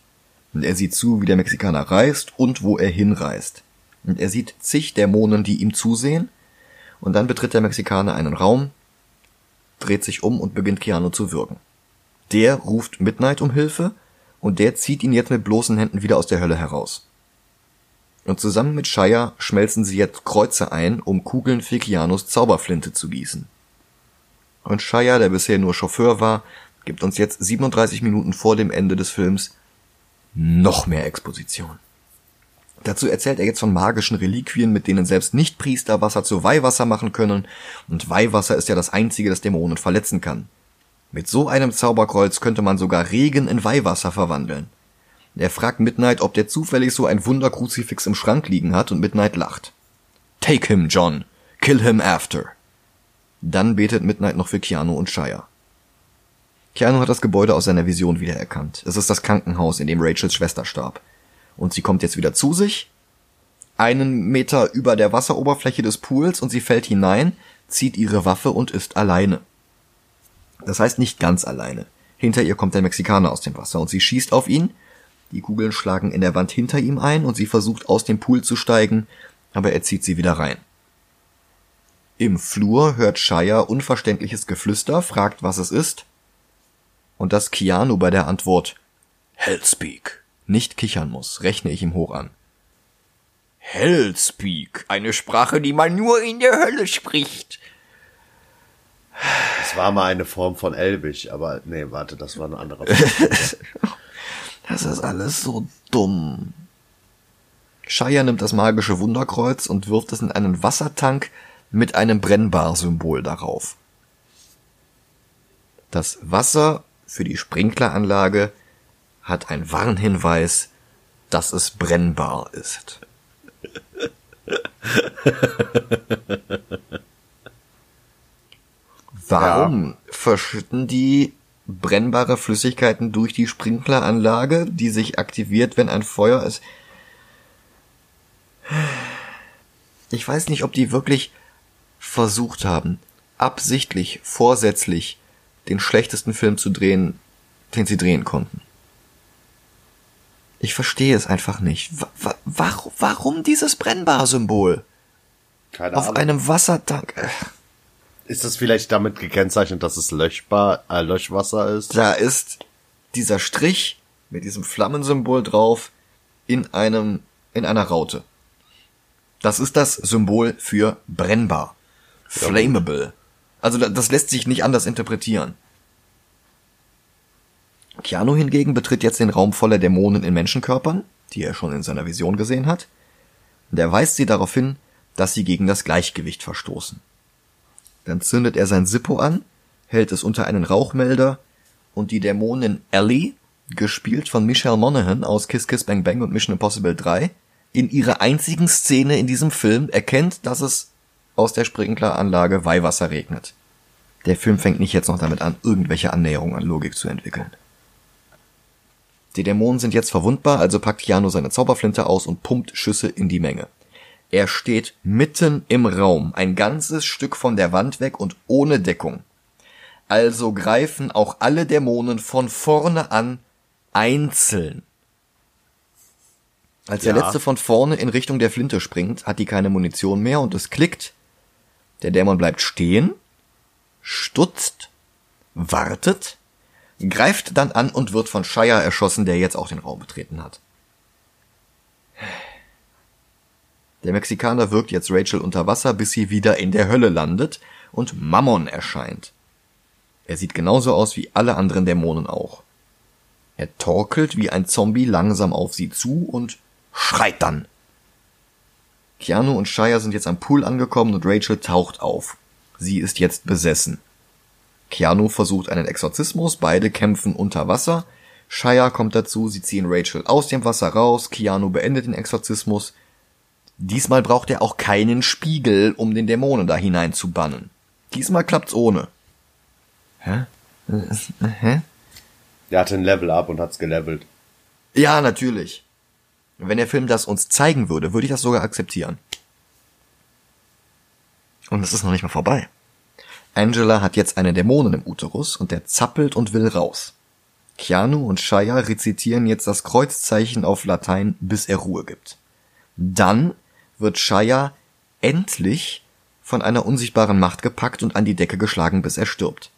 Und er sieht zu, wie der Mexikaner reist und wo er hinreist. Und er sieht zig Dämonen, die ihm zusehen. Und dann betritt der Mexikaner einen Raum, dreht sich um und beginnt Keanu zu würgen. Der ruft Midnight um Hilfe und der zieht ihn jetzt mit bloßen Händen wieder aus der Hölle heraus. Und zusammen mit Shia schmelzen sie jetzt Kreuze ein, um Kugeln für Keanus Zauberflinte zu gießen. Und Shia, der bisher nur Chauffeur war, gibt uns jetzt 37 Minuten vor dem Ende des Films noch mehr Exposition. Dazu erzählt er jetzt von magischen Reliquien, mit denen selbst Nichtpriester Wasser zu Weihwasser machen können, und Weihwasser ist ja das einzige, das Dämonen verletzen kann. Mit so einem Zauberkreuz könnte man sogar Regen in Weihwasser verwandeln. Er fragt Midnight, ob der zufällig so ein Wunderkruzifix im Schrank liegen hat, und Midnight lacht. Take him, John. Kill him after. Dann betet Midnight noch für Keanu und Shia. Keanu hat das Gebäude aus seiner Vision wiedererkannt. Es ist das Krankenhaus, in dem Rachels Schwester starb. Und sie kommt jetzt wieder zu sich, einen Meter über der Wasseroberfläche des Pools und sie fällt hinein, zieht ihre Waffe und ist alleine. Das heißt nicht ganz alleine. Hinter ihr kommt der Mexikaner aus dem Wasser und sie schießt auf ihn. Die Kugeln schlagen in der Wand hinter ihm ein und sie versucht aus dem Pool zu steigen, aber er zieht sie wieder rein. Im Flur hört Shia unverständliches Geflüster, fragt, was es ist. Und dass Keanu bei der Antwort Hellspeak nicht kichern muss, rechne ich ihm hoch an. Hellspeak, eine Sprache, die man nur in der Hölle spricht. Es war mal eine Form von Elbisch, aber nee, warte, das war eine andere Das ist alles so dumm. Shia nimmt das magische Wunderkreuz und wirft es in einen Wassertank mit einem Brennbar-Symbol darauf. Das Wasser für die Sprinkleranlage hat ein Warnhinweis, dass es brennbar ist. Warum ja. verschütten die brennbare Flüssigkeiten durch die Sprinkleranlage, die sich aktiviert, wenn ein Feuer ist? Ich weiß nicht, ob die wirklich versucht haben, absichtlich, vorsätzlich den schlechtesten Film zu drehen, den sie drehen konnten. Ich verstehe es einfach nicht. Warum, warum dieses Brennbar-Symbol? Keine Auf Ahnung. einem Wassertank. Ist das vielleicht damit gekennzeichnet, dass es löschbar, äh, Löschwasser ist? Da ist dieser Strich mit diesem Flammensymbol drauf in einem, in einer Raute. Das ist das Symbol für brennbar. Flammable. Also das lässt sich nicht anders interpretieren. Keanu hingegen betritt jetzt den Raum voller Dämonen in Menschenkörpern, die er schon in seiner Vision gesehen hat, und er weist sie darauf hin, dass sie gegen das Gleichgewicht verstoßen. Dann zündet er sein Sippo an, hält es unter einen Rauchmelder und die Dämonin Ellie, gespielt von Michelle Monaghan aus Kiss Kiss Bang Bang und Mission Impossible 3, in ihrer einzigen Szene in diesem Film erkennt, dass es aus der Sprinkleranlage Weihwasser regnet. Der Film fängt nicht jetzt noch damit an, irgendwelche Annäherungen an Logik zu entwickeln. Die Dämonen sind jetzt verwundbar, also packt Keanu seine Zauberflinte aus und pumpt Schüsse in die Menge. Er steht mitten im Raum, ein ganzes Stück von der Wand weg und ohne Deckung. Also greifen auch alle Dämonen von vorne an einzeln. Als ja. der letzte von vorne in Richtung der Flinte springt, hat die keine Munition mehr und es klickt. Der Dämon bleibt stehen, stutzt, wartet, greift dann an und wird von Shire erschossen, der jetzt auch den Raum betreten hat. Der Mexikaner wirkt jetzt Rachel unter Wasser, bis sie wieder in der Hölle landet und Mammon erscheint. Er sieht genauso aus wie alle anderen Dämonen auch. Er torkelt wie ein Zombie langsam auf sie zu und schreit dann. Keanu und Shia sind jetzt am Pool angekommen und Rachel taucht auf. Sie ist jetzt besessen. Keanu versucht einen Exorzismus, beide kämpfen unter Wasser. Shia kommt dazu, sie ziehen Rachel aus dem Wasser raus, Keanu beendet den Exorzismus, Diesmal braucht er auch keinen Spiegel, um den Dämonen da hinein zu bannen. Diesmal klappt's ohne. Hä? Hä? Er hatte ein Level up und hat's gelevelt. Ja, natürlich. Wenn der Film das uns zeigen würde, würde ich das sogar akzeptieren. Und es ist noch nicht mal vorbei. Angela hat jetzt einen Dämonen im Uterus und der zappelt und will raus. Keanu und Shia rezitieren jetzt das Kreuzzeichen auf Latein, bis er Ruhe gibt. Dann wird Shia endlich von einer unsichtbaren Macht gepackt und an die Decke geschlagen, bis er stirbt.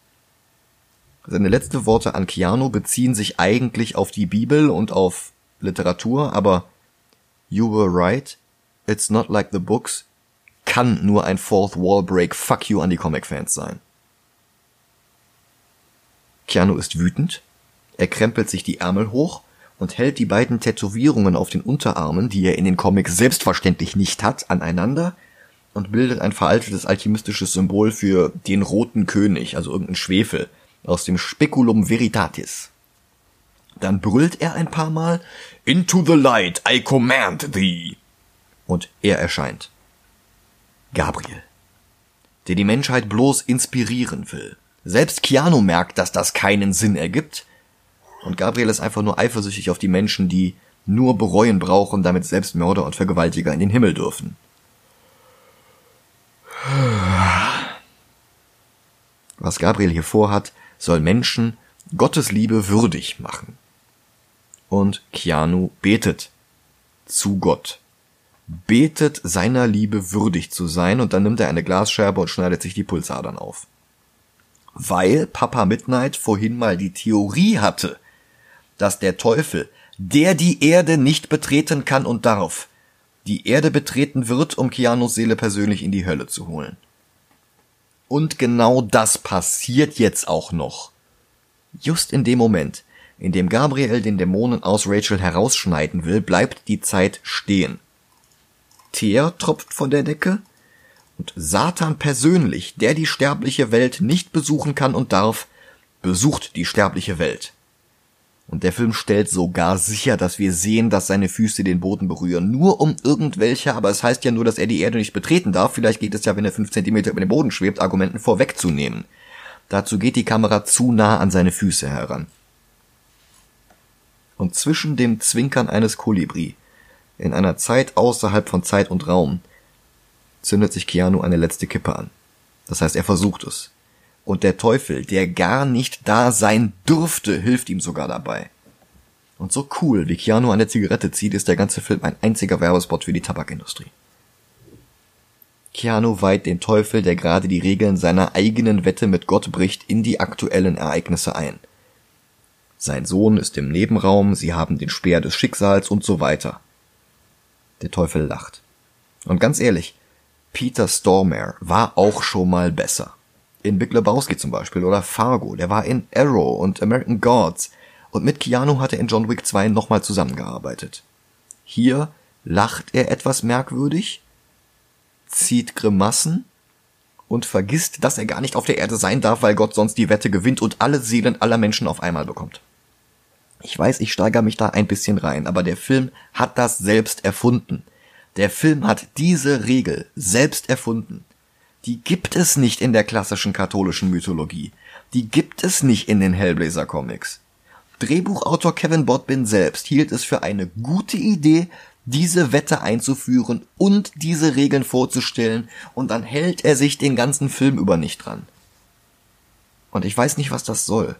Seine letzten Worte an Keanu beziehen sich eigentlich auf die Bibel und auf Literatur, aber You were right, it's not like the books kann nur ein Fourth Wall Break Fuck you an die Comic-Fans sein. Keanu ist wütend, er krempelt sich die Ärmel hoch und hält die beiden Tätowierungen auf den Unterarmen, die er in den Comics selbstverständlich nicht hat, aneinander und bildet ein veraltetes alchemistisches Symbol für den roten König, also irgendein Schwefel, aus dem Speculum Veritatis. Dann brüllt er ein paar Mal Into the light I command thee. Und er erscheint. Gabriel. Der die Menschheit bloß inspirieren will. Selbst Keanu merkt, dass das keinen Sinn ergibt, und Gabriel ist einfach nur eifersüchtig auf die Menschen, die nur bereuen brauchen, damit Selbstmörder und Vergewaltiger in den Himmel dürfen. Was Gabriel hier vorhat, soll Menschen Gottes Liebe würdig machen. Und Keanu betet zu Gott. Betet seiner Liebe würdig zu sein und dann nimmt er eine Glasscherbe und schneidet sich die Pulsadern auf. Weil Papa Midnight vorhin mal die Theorie hatte, dass der Teufel, der die Erde nicht betreten kann und darf, die Erde betreten wird, um Keanus Seele persönlich in die Hölle zu holen. Und genau das passiert jetzt auch noch. Just in dem Moment, in dem Gabriel den Dämonen aus Rachel herausschneiden will, bleibt die Zeit stehen. Teer tropft von der Decke Und Satan persönlich, der die sterbliche Welt nicht besuchen kann und darf, besucht die sterbliche Welt. Und der Film stellt sogar sicher, dass wir sehen, dass seine Füße den Boden berühren. Nur um irgendwelche, aber es heißt ja nur, dass er die Erde nicht betreten darf. Vielleicht geht es ja, wenn er fünf Zentimeter über den Boden schwebt, Argumenten vorwegzunehmen. Dazu geht die Kamera zu nah an seine Füße heran. Und zwischen dem Zwinkern eines Kolibri, in einer Zeit außerhalb von Zeit und Raum, zündet sich Keanu eine letzte Kippe an. Das heißt, er versucht es. Und der Teufel, der gar nicht da sein dürfte, hilft ihm sogar dabei. Und so cool, wie Keanu eine Zigarette zieht, ist der ganze Film ein einziger Werbespot für die Tabakindustrie. Keanu weiht den Teufel, der gerade die Regeln seiner eigenen Wette mit Gott bricht, in die aktuellen Ereignisse ein. Sein Sohn ist im Nebenraum, sie haben den Speer des Schicksals und so weiter. Der Teufel lacht. Und ganz ehrlich, Peter Stormare war auch schon mal besser in Big Lebowski zum Beispiel oder Fargo, der war in Arrow und American Gods und mit Keanu hat er in John Wick 2 nochmal zusammengearbeitet. Hier lacht er etwas merkwürdig, zieht Grimassen und vergisst, dass er gar nicht auf der Erde sein darf, weil Gott sonst die Wette gewinnt und alle Seelen aller Menschen auf einmal bekommt. Ich weiß, ich steigere mich da ein bisschen rein, aber der Film hat das selbst erfunden. Der Film hat diese Regel selbst erfunden die gibt es nicht in der klassischen katholischen Mythologie. Die gibt es nicht in den Hellblazer Comics. Drehbuchautor Kevin Bodbin selbst hielt es für eine gute Idee, diese Wette einzuführen und diese Regeln vorzustellen, und dann hält er sich den ganzen Film über nicht dran. Und ich weiß nicht, was das soll.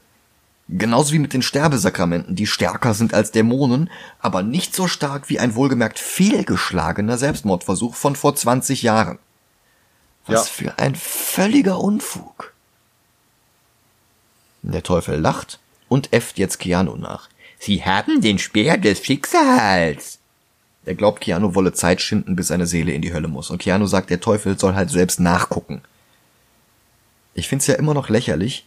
Genauso wie mit den Sterbesakramenten, die stärker sind als Dämonen, aber nicht so stark wie ein wohlgemerkt fehlgeschlagener Selbstmordversuch von vor 20 Jahren. Was ja. für ein völliger Unfug. Der Teufel lacht und äfft jetzt Keanu nach. Sie haben den Speer des Schicksals. Er glaubt, Keanu wolle Zeit schinden, bis seine Seele in die Hölle muss. Und Keanu sagt, der Teufel soll halt selbst nachgucken. Ich find's ja immer noch lächerlich,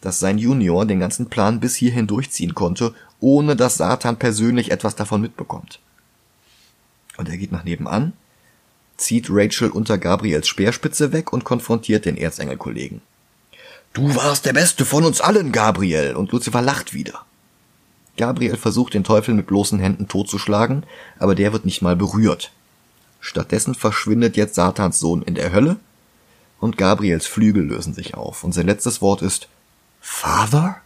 dass sein Junior den ganzen Plan bis hierhin durchziehen konnte, ohne dass Satan persönlich etwas davon mitbekommt. Und er geht nach nebenan, zieht Rachel unter Gabriels Speerspitze weg und konfrontiert den Erzengelkollegen. Du warst der Beste von uns allen, Gabriel, und Lucifer lacht wieder. Gabriel versucht den Teufel mit bloßen Händen totzuschlagen, aber der wird nicht mal berührt. Stattdessen verschwindet jetzt Satans Sohn in der Hölle und Gabriels Flügel lösen sich auf und sein letztes Wort ist Father?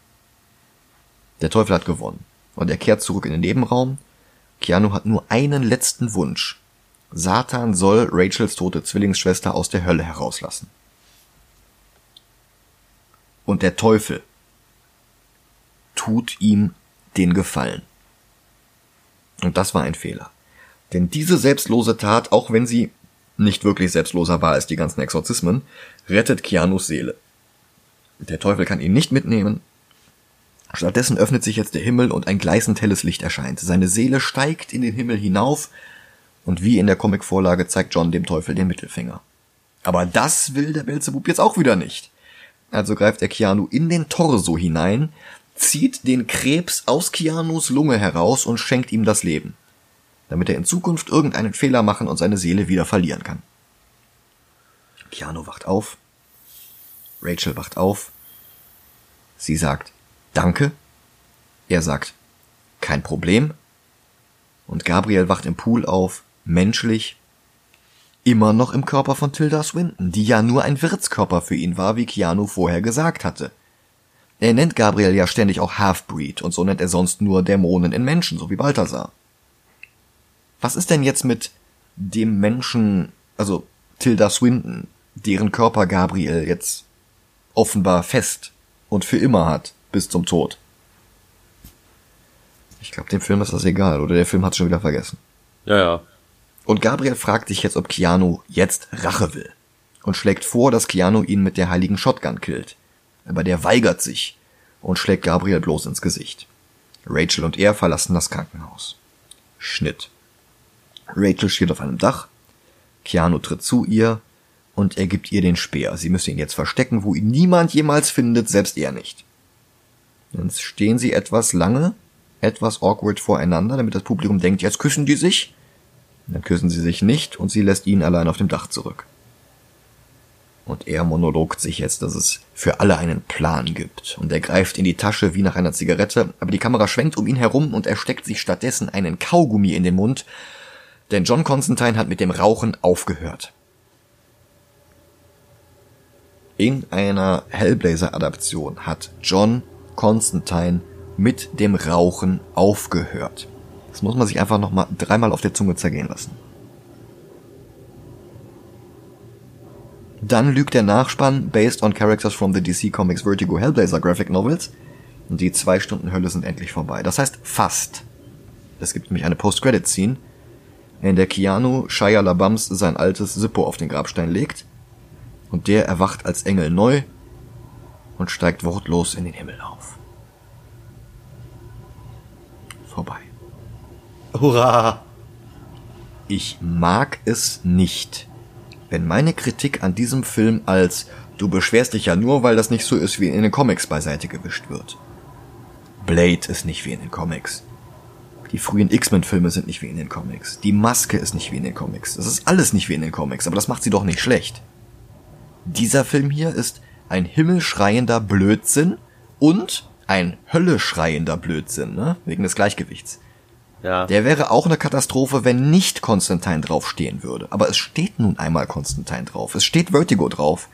Der Teufel hat gewonnen und er kehrt zurück in den Nebenraum. Keanu hat nur einen letzten Wunsch Satan soll Rachels tote Zwillingsschwester aus der Hölle herauslassen. Und der Teufel tut ihm den Gefallen. Und das war ein Fehler. Denn diese selbstlose Tat, auch wenn sie nicht wirklich selbstloser war als die ganzen Exorzismen, rettet Keanus Seele. Der Teufel kann ihn nicht mitnehmen. Stattdessen öffnet sich jetzt der Himmel und ein gleißend helles Licht erscheint. Seine Seele steigt in den Himmel hinauf und wie in der Comicvorlage zeigt John dem Teufel den Mittelfinger. Aber das will der Belzebub jetzt auch wieder nicht. Also greift er Keanu in den Torso hinein, zieht den Krebs aus Keanus Lunge heraus und schenkt ihm das Leben, damit er in Zukunft irgendeinen Fehler machen und seine Seele wieder verlieren kann. Keanu wacht auf, Rachel wacht auf, sie sagt Danke, er sagt Kein Problem, und Gabriel wacht im Pool auf, menschlich, immer noch im Körper von Tilda Swinton, die ja nur ein Wirtskörper für ihn war, wie Keanu vorher gesagt hatte. Er nennt Gabriel ja ständig auch Halfbreed und so nennt er sonst nur Dämonen in Menschen, so wie Balthasar. Was ist denn jetzt mit dem Menschen, also Tilda Swinton, deren Körper Gabriel jetzt offenbar fest und für immer hat, bis zum Tod? Ich glaube, dem Film ist das egal, oder der Film hat schon wieder vergessen. Ja, ja. Und Gabriel fragt sich jetzt, ob Keanu jetzt Rache will und schlägt vor, dass Keanu ihn mit der heiligen Shotgun killt. Aber der weigert sich und schlägt Gabriel bloß ins Gesicht. Rachel und er verlassen das Krankenhaus. Schnitt. Rachel steht auf einem Dach, Keanu tritt zu ihr und er gibt ihr den Speer. Sie müsse ihn jetzt verstecken, wo ihn niemand jemals findet, selbst er nicht. Dann stehen sie etwas lange, etwas awkward voreinander, damit das Publikum denkt, jetzt küssen die sich. Dann küssen sie sich nicht und sie lässt ihn allein auf dem Dach zurück. Und er monologt sich jetzt, dass es für alle einen Plan gibt. Und er greift in die Tasche wie nach einer Zigarette, aber die Kamera schwenkt um ihn herum und er steckt sich stattdessen einen Kaugummi in den Mund, denn John Constantine hat mit dem Rauchen aufgehört. In einer Hellblazer-Adaption hat John Constantine mit dem Rauchen aufgehört. Das muss man sich einfach nochmal dreimal auf der Zunge zergehen lassen. Dann lügt der Nachspann based on characters from the DC Comics Vertigo Hellblazer Graphic Novels. Und die zwei Stunden Hölle sind endlich vorbei. Das heißt fast. Es gibt nämlich eine Post-Credit-Scene, in der Keanu Shia LaBeoufs sein altes Sippo auf den Grabstein legt. Und der erwacht als Engel neu und steigt wortlos in den Himmel auf. Vorbei. Hurra! Ich mag es nicht, wenn meine Kritik an diesem Film als du beschwerst dich ja nur, weil das nicht so ist wie in den Comics beiseite gewischt wird. Blade ist nicht wie in den Comics. Die frühen X-Men-Filme sind nicht wie in den Comics. Die Maske ist nicht wie in den Comics. Das ist alles nicht wie in den Comics, aber das macht sie doch nicht schlecht. Dieser Film hier ist ein himmelschreiender Blödsinn und ein hölleschreiender Blödsinn, ne? Wegen des Gleichgewichts. Ja. Der wäre auch eine Katastrophe, wenn nicht Konstantin draufstehen würde. Aber es steht nun einmal Konstantin drauf. Es steht Vertigo drauf.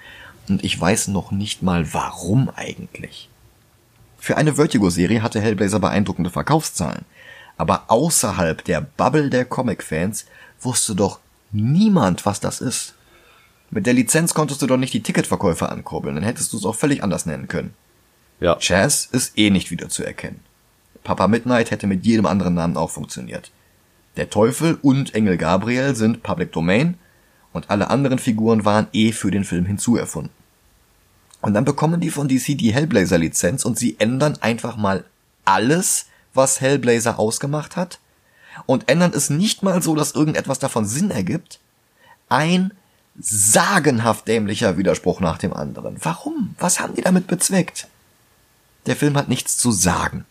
Und ich weiß noch nicht mal warum eigentlich. Für eine Vertigo-Serie hatte Hellblazer beeindruckende Verkaufszahlen. Aber außerhalb der Bubble der Comic-Fans wusste doch niemand, was das ist. Mit der Lizenz konntest du doch nicht die Ticketverkäufe ankurbeln, dann hättest du es auch völlig anders nennen können. Ja. Chaz ist eh nicht wieder zu erkennen. Papa Midnight hätte mit jedem anderen Namen auch funktioniert. Der Teufel und Engel Gabriel sind Public Domain und alle anderen Figuren waren eh für den Film hinzuerfunden. Und dann bekommen die von DC die Hellblazer Lizenz und sie ändern einfach mal alles, was Hellblazer ausgemacht hat und ändern es nicht mal so, dass irgendetwas davon Sinn ergibt. Ein sagenhaft dämlicher Widerspruch nach dem anderen. Warum? Was haben die damit bezweckt? Der Film hat nichts zu sagen.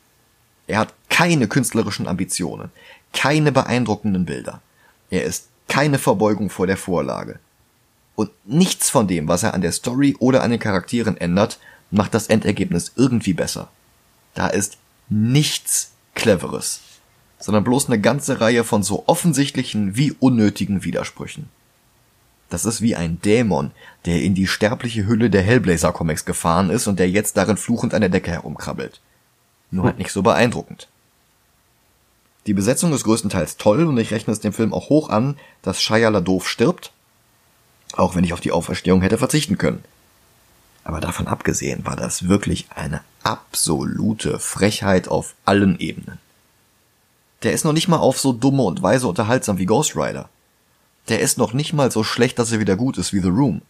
Er hat keine künstlerischen Ambitionen, keine beeindruckenden Bilder. Er ist keine Verbeugung vor der Vorlage. Und nichts von dem, was er an der Story oder an den Charakteren ändert, macht das Endergebnis irgendwie besser. Da ist nichts Cleveres, sondern bloß eine ganze Reihe von so offensichtlichen wie unnötigen Widersprüchen. Das ist wie ein Dämon, der in die sterbliche Hülle der Hellblazer Comics gefahren ist und der jetzt darin fluchend an der Decke herumkrabbelt. Nur halt nicht so beeindruckend. Die Besetzung ist größtenteils toll und ich rechne es dem Film auch hoch an, dass Shia LaDoof stirbt, auch wenn ich auf die Auferstehung hätte verzichten können. Aber davon abgesehen war das wirklich eine absolute Frechheit auf allen Ebenen. Der ist noch nicht mal auf so dumme und weise unterhaltsam wie Ghost Rider. Der ist noch nicht mal so schlecht, dass er wieder gut ist wie The Room.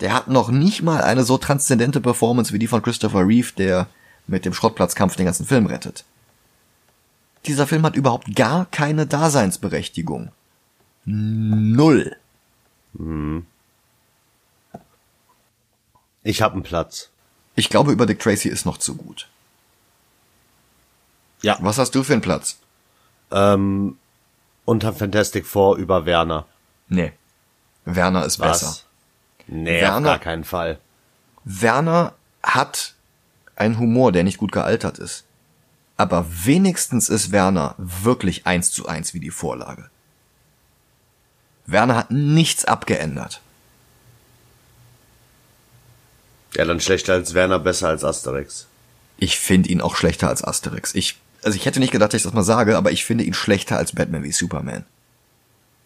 Der hat noch nicht mal eine so transzendente Performance wie die von Christopher Reeve, der mit dem Schrottplatzkampf den ganzen Film rettet. Dieser Film hat überhaupt gar keine Daseinsberechtigung. Null. Ich hab einen Platz. Ich glaube, über Dick Tracy ist noch zu gut. Ja. Was hast du für einen Platz? Ähm, unter Fantastic Four über Werner. Nee. Werner ist Was? besser. Nee, Werner- auf gar keinen Fall. Werner hat einen Humor, der nicht gut gealtert ist. Aber wenigstens ist Werner wirklich eins zu eins wie die Vorlage. Werner hat nichts abgeändert. Ja, dann schlechter als Werner, besser als Asterix. Ich finde ihn auch schlechter als Asterix. Ich, also ich hätte nicht gedacht, dass ich das mal sage, aber ich finde ihn schlechter als Batman wie Superman.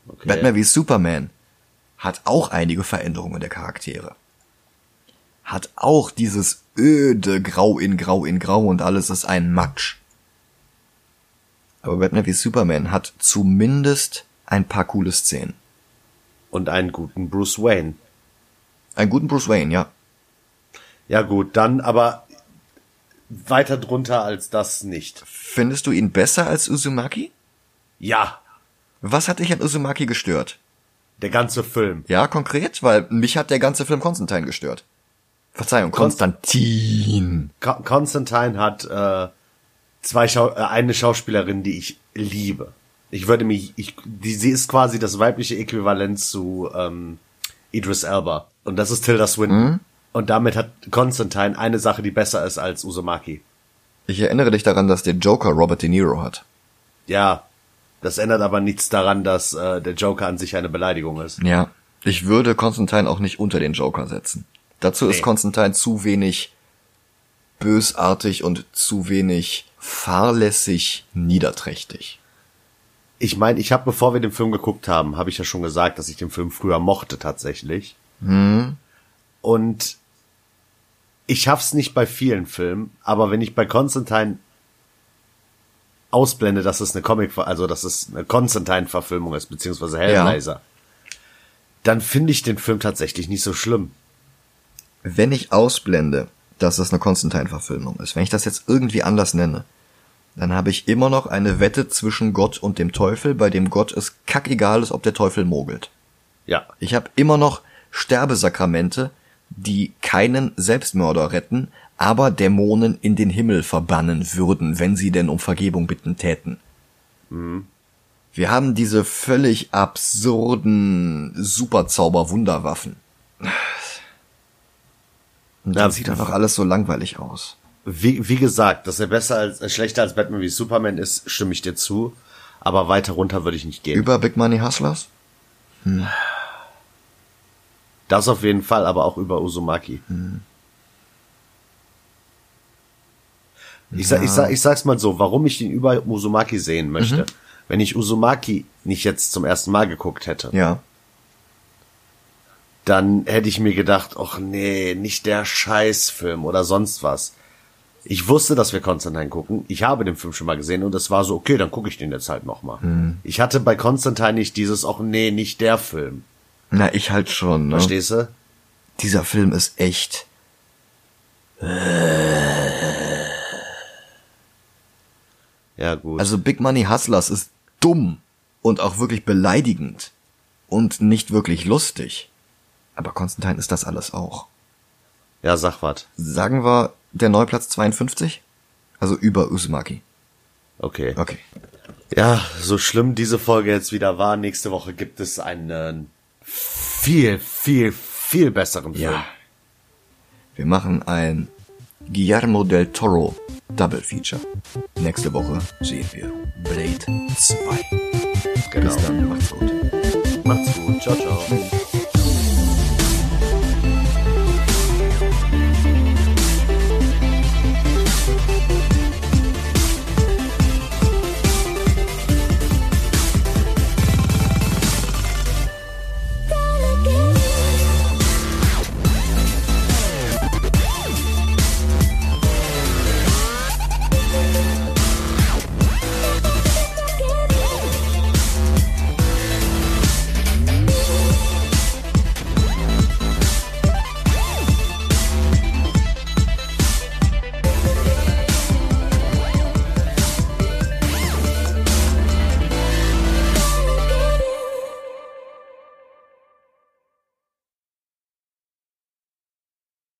Okay. Batman wie Superman hat auch einige Veränderungen der Charaktere. Hat auch dieses öde Grau in Grau in Grau und alles ist ein Matsch. Aber Batman wie Superman hat zumindest ein paar coole Szenen. Und einen guten Bruce Wayne. Einen guten Bruce Wayne, ja. Ja gut, dann aber weiter drunter als das nicht. Findest du ihn besser als Uzumaki? Ja, Was hat dich an Uzumaki gestört? der ganze Film. Ja, konkret, weil mich hat der ganze Film Konstantin gestört. Verzeihung, Konstantin. Ko- Constantine hat äh, zwei Schau äh, eine Schauspielerin, die ich liebe. Ich würde mich, ich, die, sie ist quasi das weibliche Äquivalent zu ähm, Idris Elba. Und das ist Tilda Swinton. Und damit hat Constantine eine Sache, die besser ist als Uzumaki. Ich erinnere dich daran, dass der Joker Robert De Niro hat. Ja, das ändert aber nichts daran, dass äh, der Joker an sich eine Beleidigung ist. Ja. Ich würde Constantine auch nicht unter den Joker setzen. Dazu ist Nee. Constantine zu wenig bösartig und zu wenig fahrlässig niederträchtig. Ich meine, ich habe, bevor wir den Film geguckt haben, habe ich ja schon gesagt, dass ich den Film früher mochte tatsächlich. Und ich schaff's nicht bei vielen Filmen, aber wenn ich bei Constantine ausblende, dass es eine Comic, also dass es eine Constantine-Verfilmung ist, beziehungsweise Hellblazer, dann finde ich den Film tatsächlich nicht so schlimm. Wenn ich ausblende, dass es eine Constantine-Verfilmung ist, wenn ich das jetzt irgendwie anders nenne, dann habe ich immer noch eine Wette zwischen Gott und dem Teufel, bei dem Gott es kackegal ist, ob der Teufel mogelt. Ja, Ich habe immer noch Sterbesakramente, die keinen Selbstmörder retten, aber Dämonen in den Himmel verbannen würden, wenn sie denn um Vergebung bitten täten. Wir haben diese völlig absurden Superzauber-Wunderwaffen. Und dann Ja, sieht doch alles so langweilig aus. wie, wie gesagt, dass er besser als, äh, schlechter als Batman wie Superman ist, stimme ich dir zu. Aber weiter runter würde ich nicht gehen. Über Big Money Hustlers? Das auf jeden Fall, aber auch über Uzumaki. Ich, sag, ich, sag, ich sag's mal so, warum ich ihn über Uzumaki sehen möchte. Wenn ich Uzumaki nicht jetzt zum ersten Mal geguckt hätte, Ja. dann hätte ich mir gedacht, ach nee, nicht der Scheißfilm oder sonst was. Ich wusste, dass wir Konstantin gucken. Ich habe den Film schon mal gesehen und es war so, okay, dann gucke ich den jetzt halt nochmal. Ich hatte bei Konstantin nicht dieses, ach nee, nicht der Film. Na, ich halt schon, ne? Verstehst du? Dieser Film ist echt. Ja, gut. Also Big Money Hustlers ist dumm und auch wirklich beleidigend und nicht wirklich lustig. Aber Konstantin ist das alles auch. ja, sag was. Sagen wir der Neuplatz 52? Also über Uzumaki. Okay. Okay. Ja, so schlimm diese Folge jetzt wieder war, nächste Woche gibt es einen viel, viel, viel besseren Film. Ja. Wir machen ein Guillermo del Toro Double Feature. Nächste Woche sehen wir Blade 2. Genau. Bis dann, macht's gut. Macht's gut. Ciao, ciao.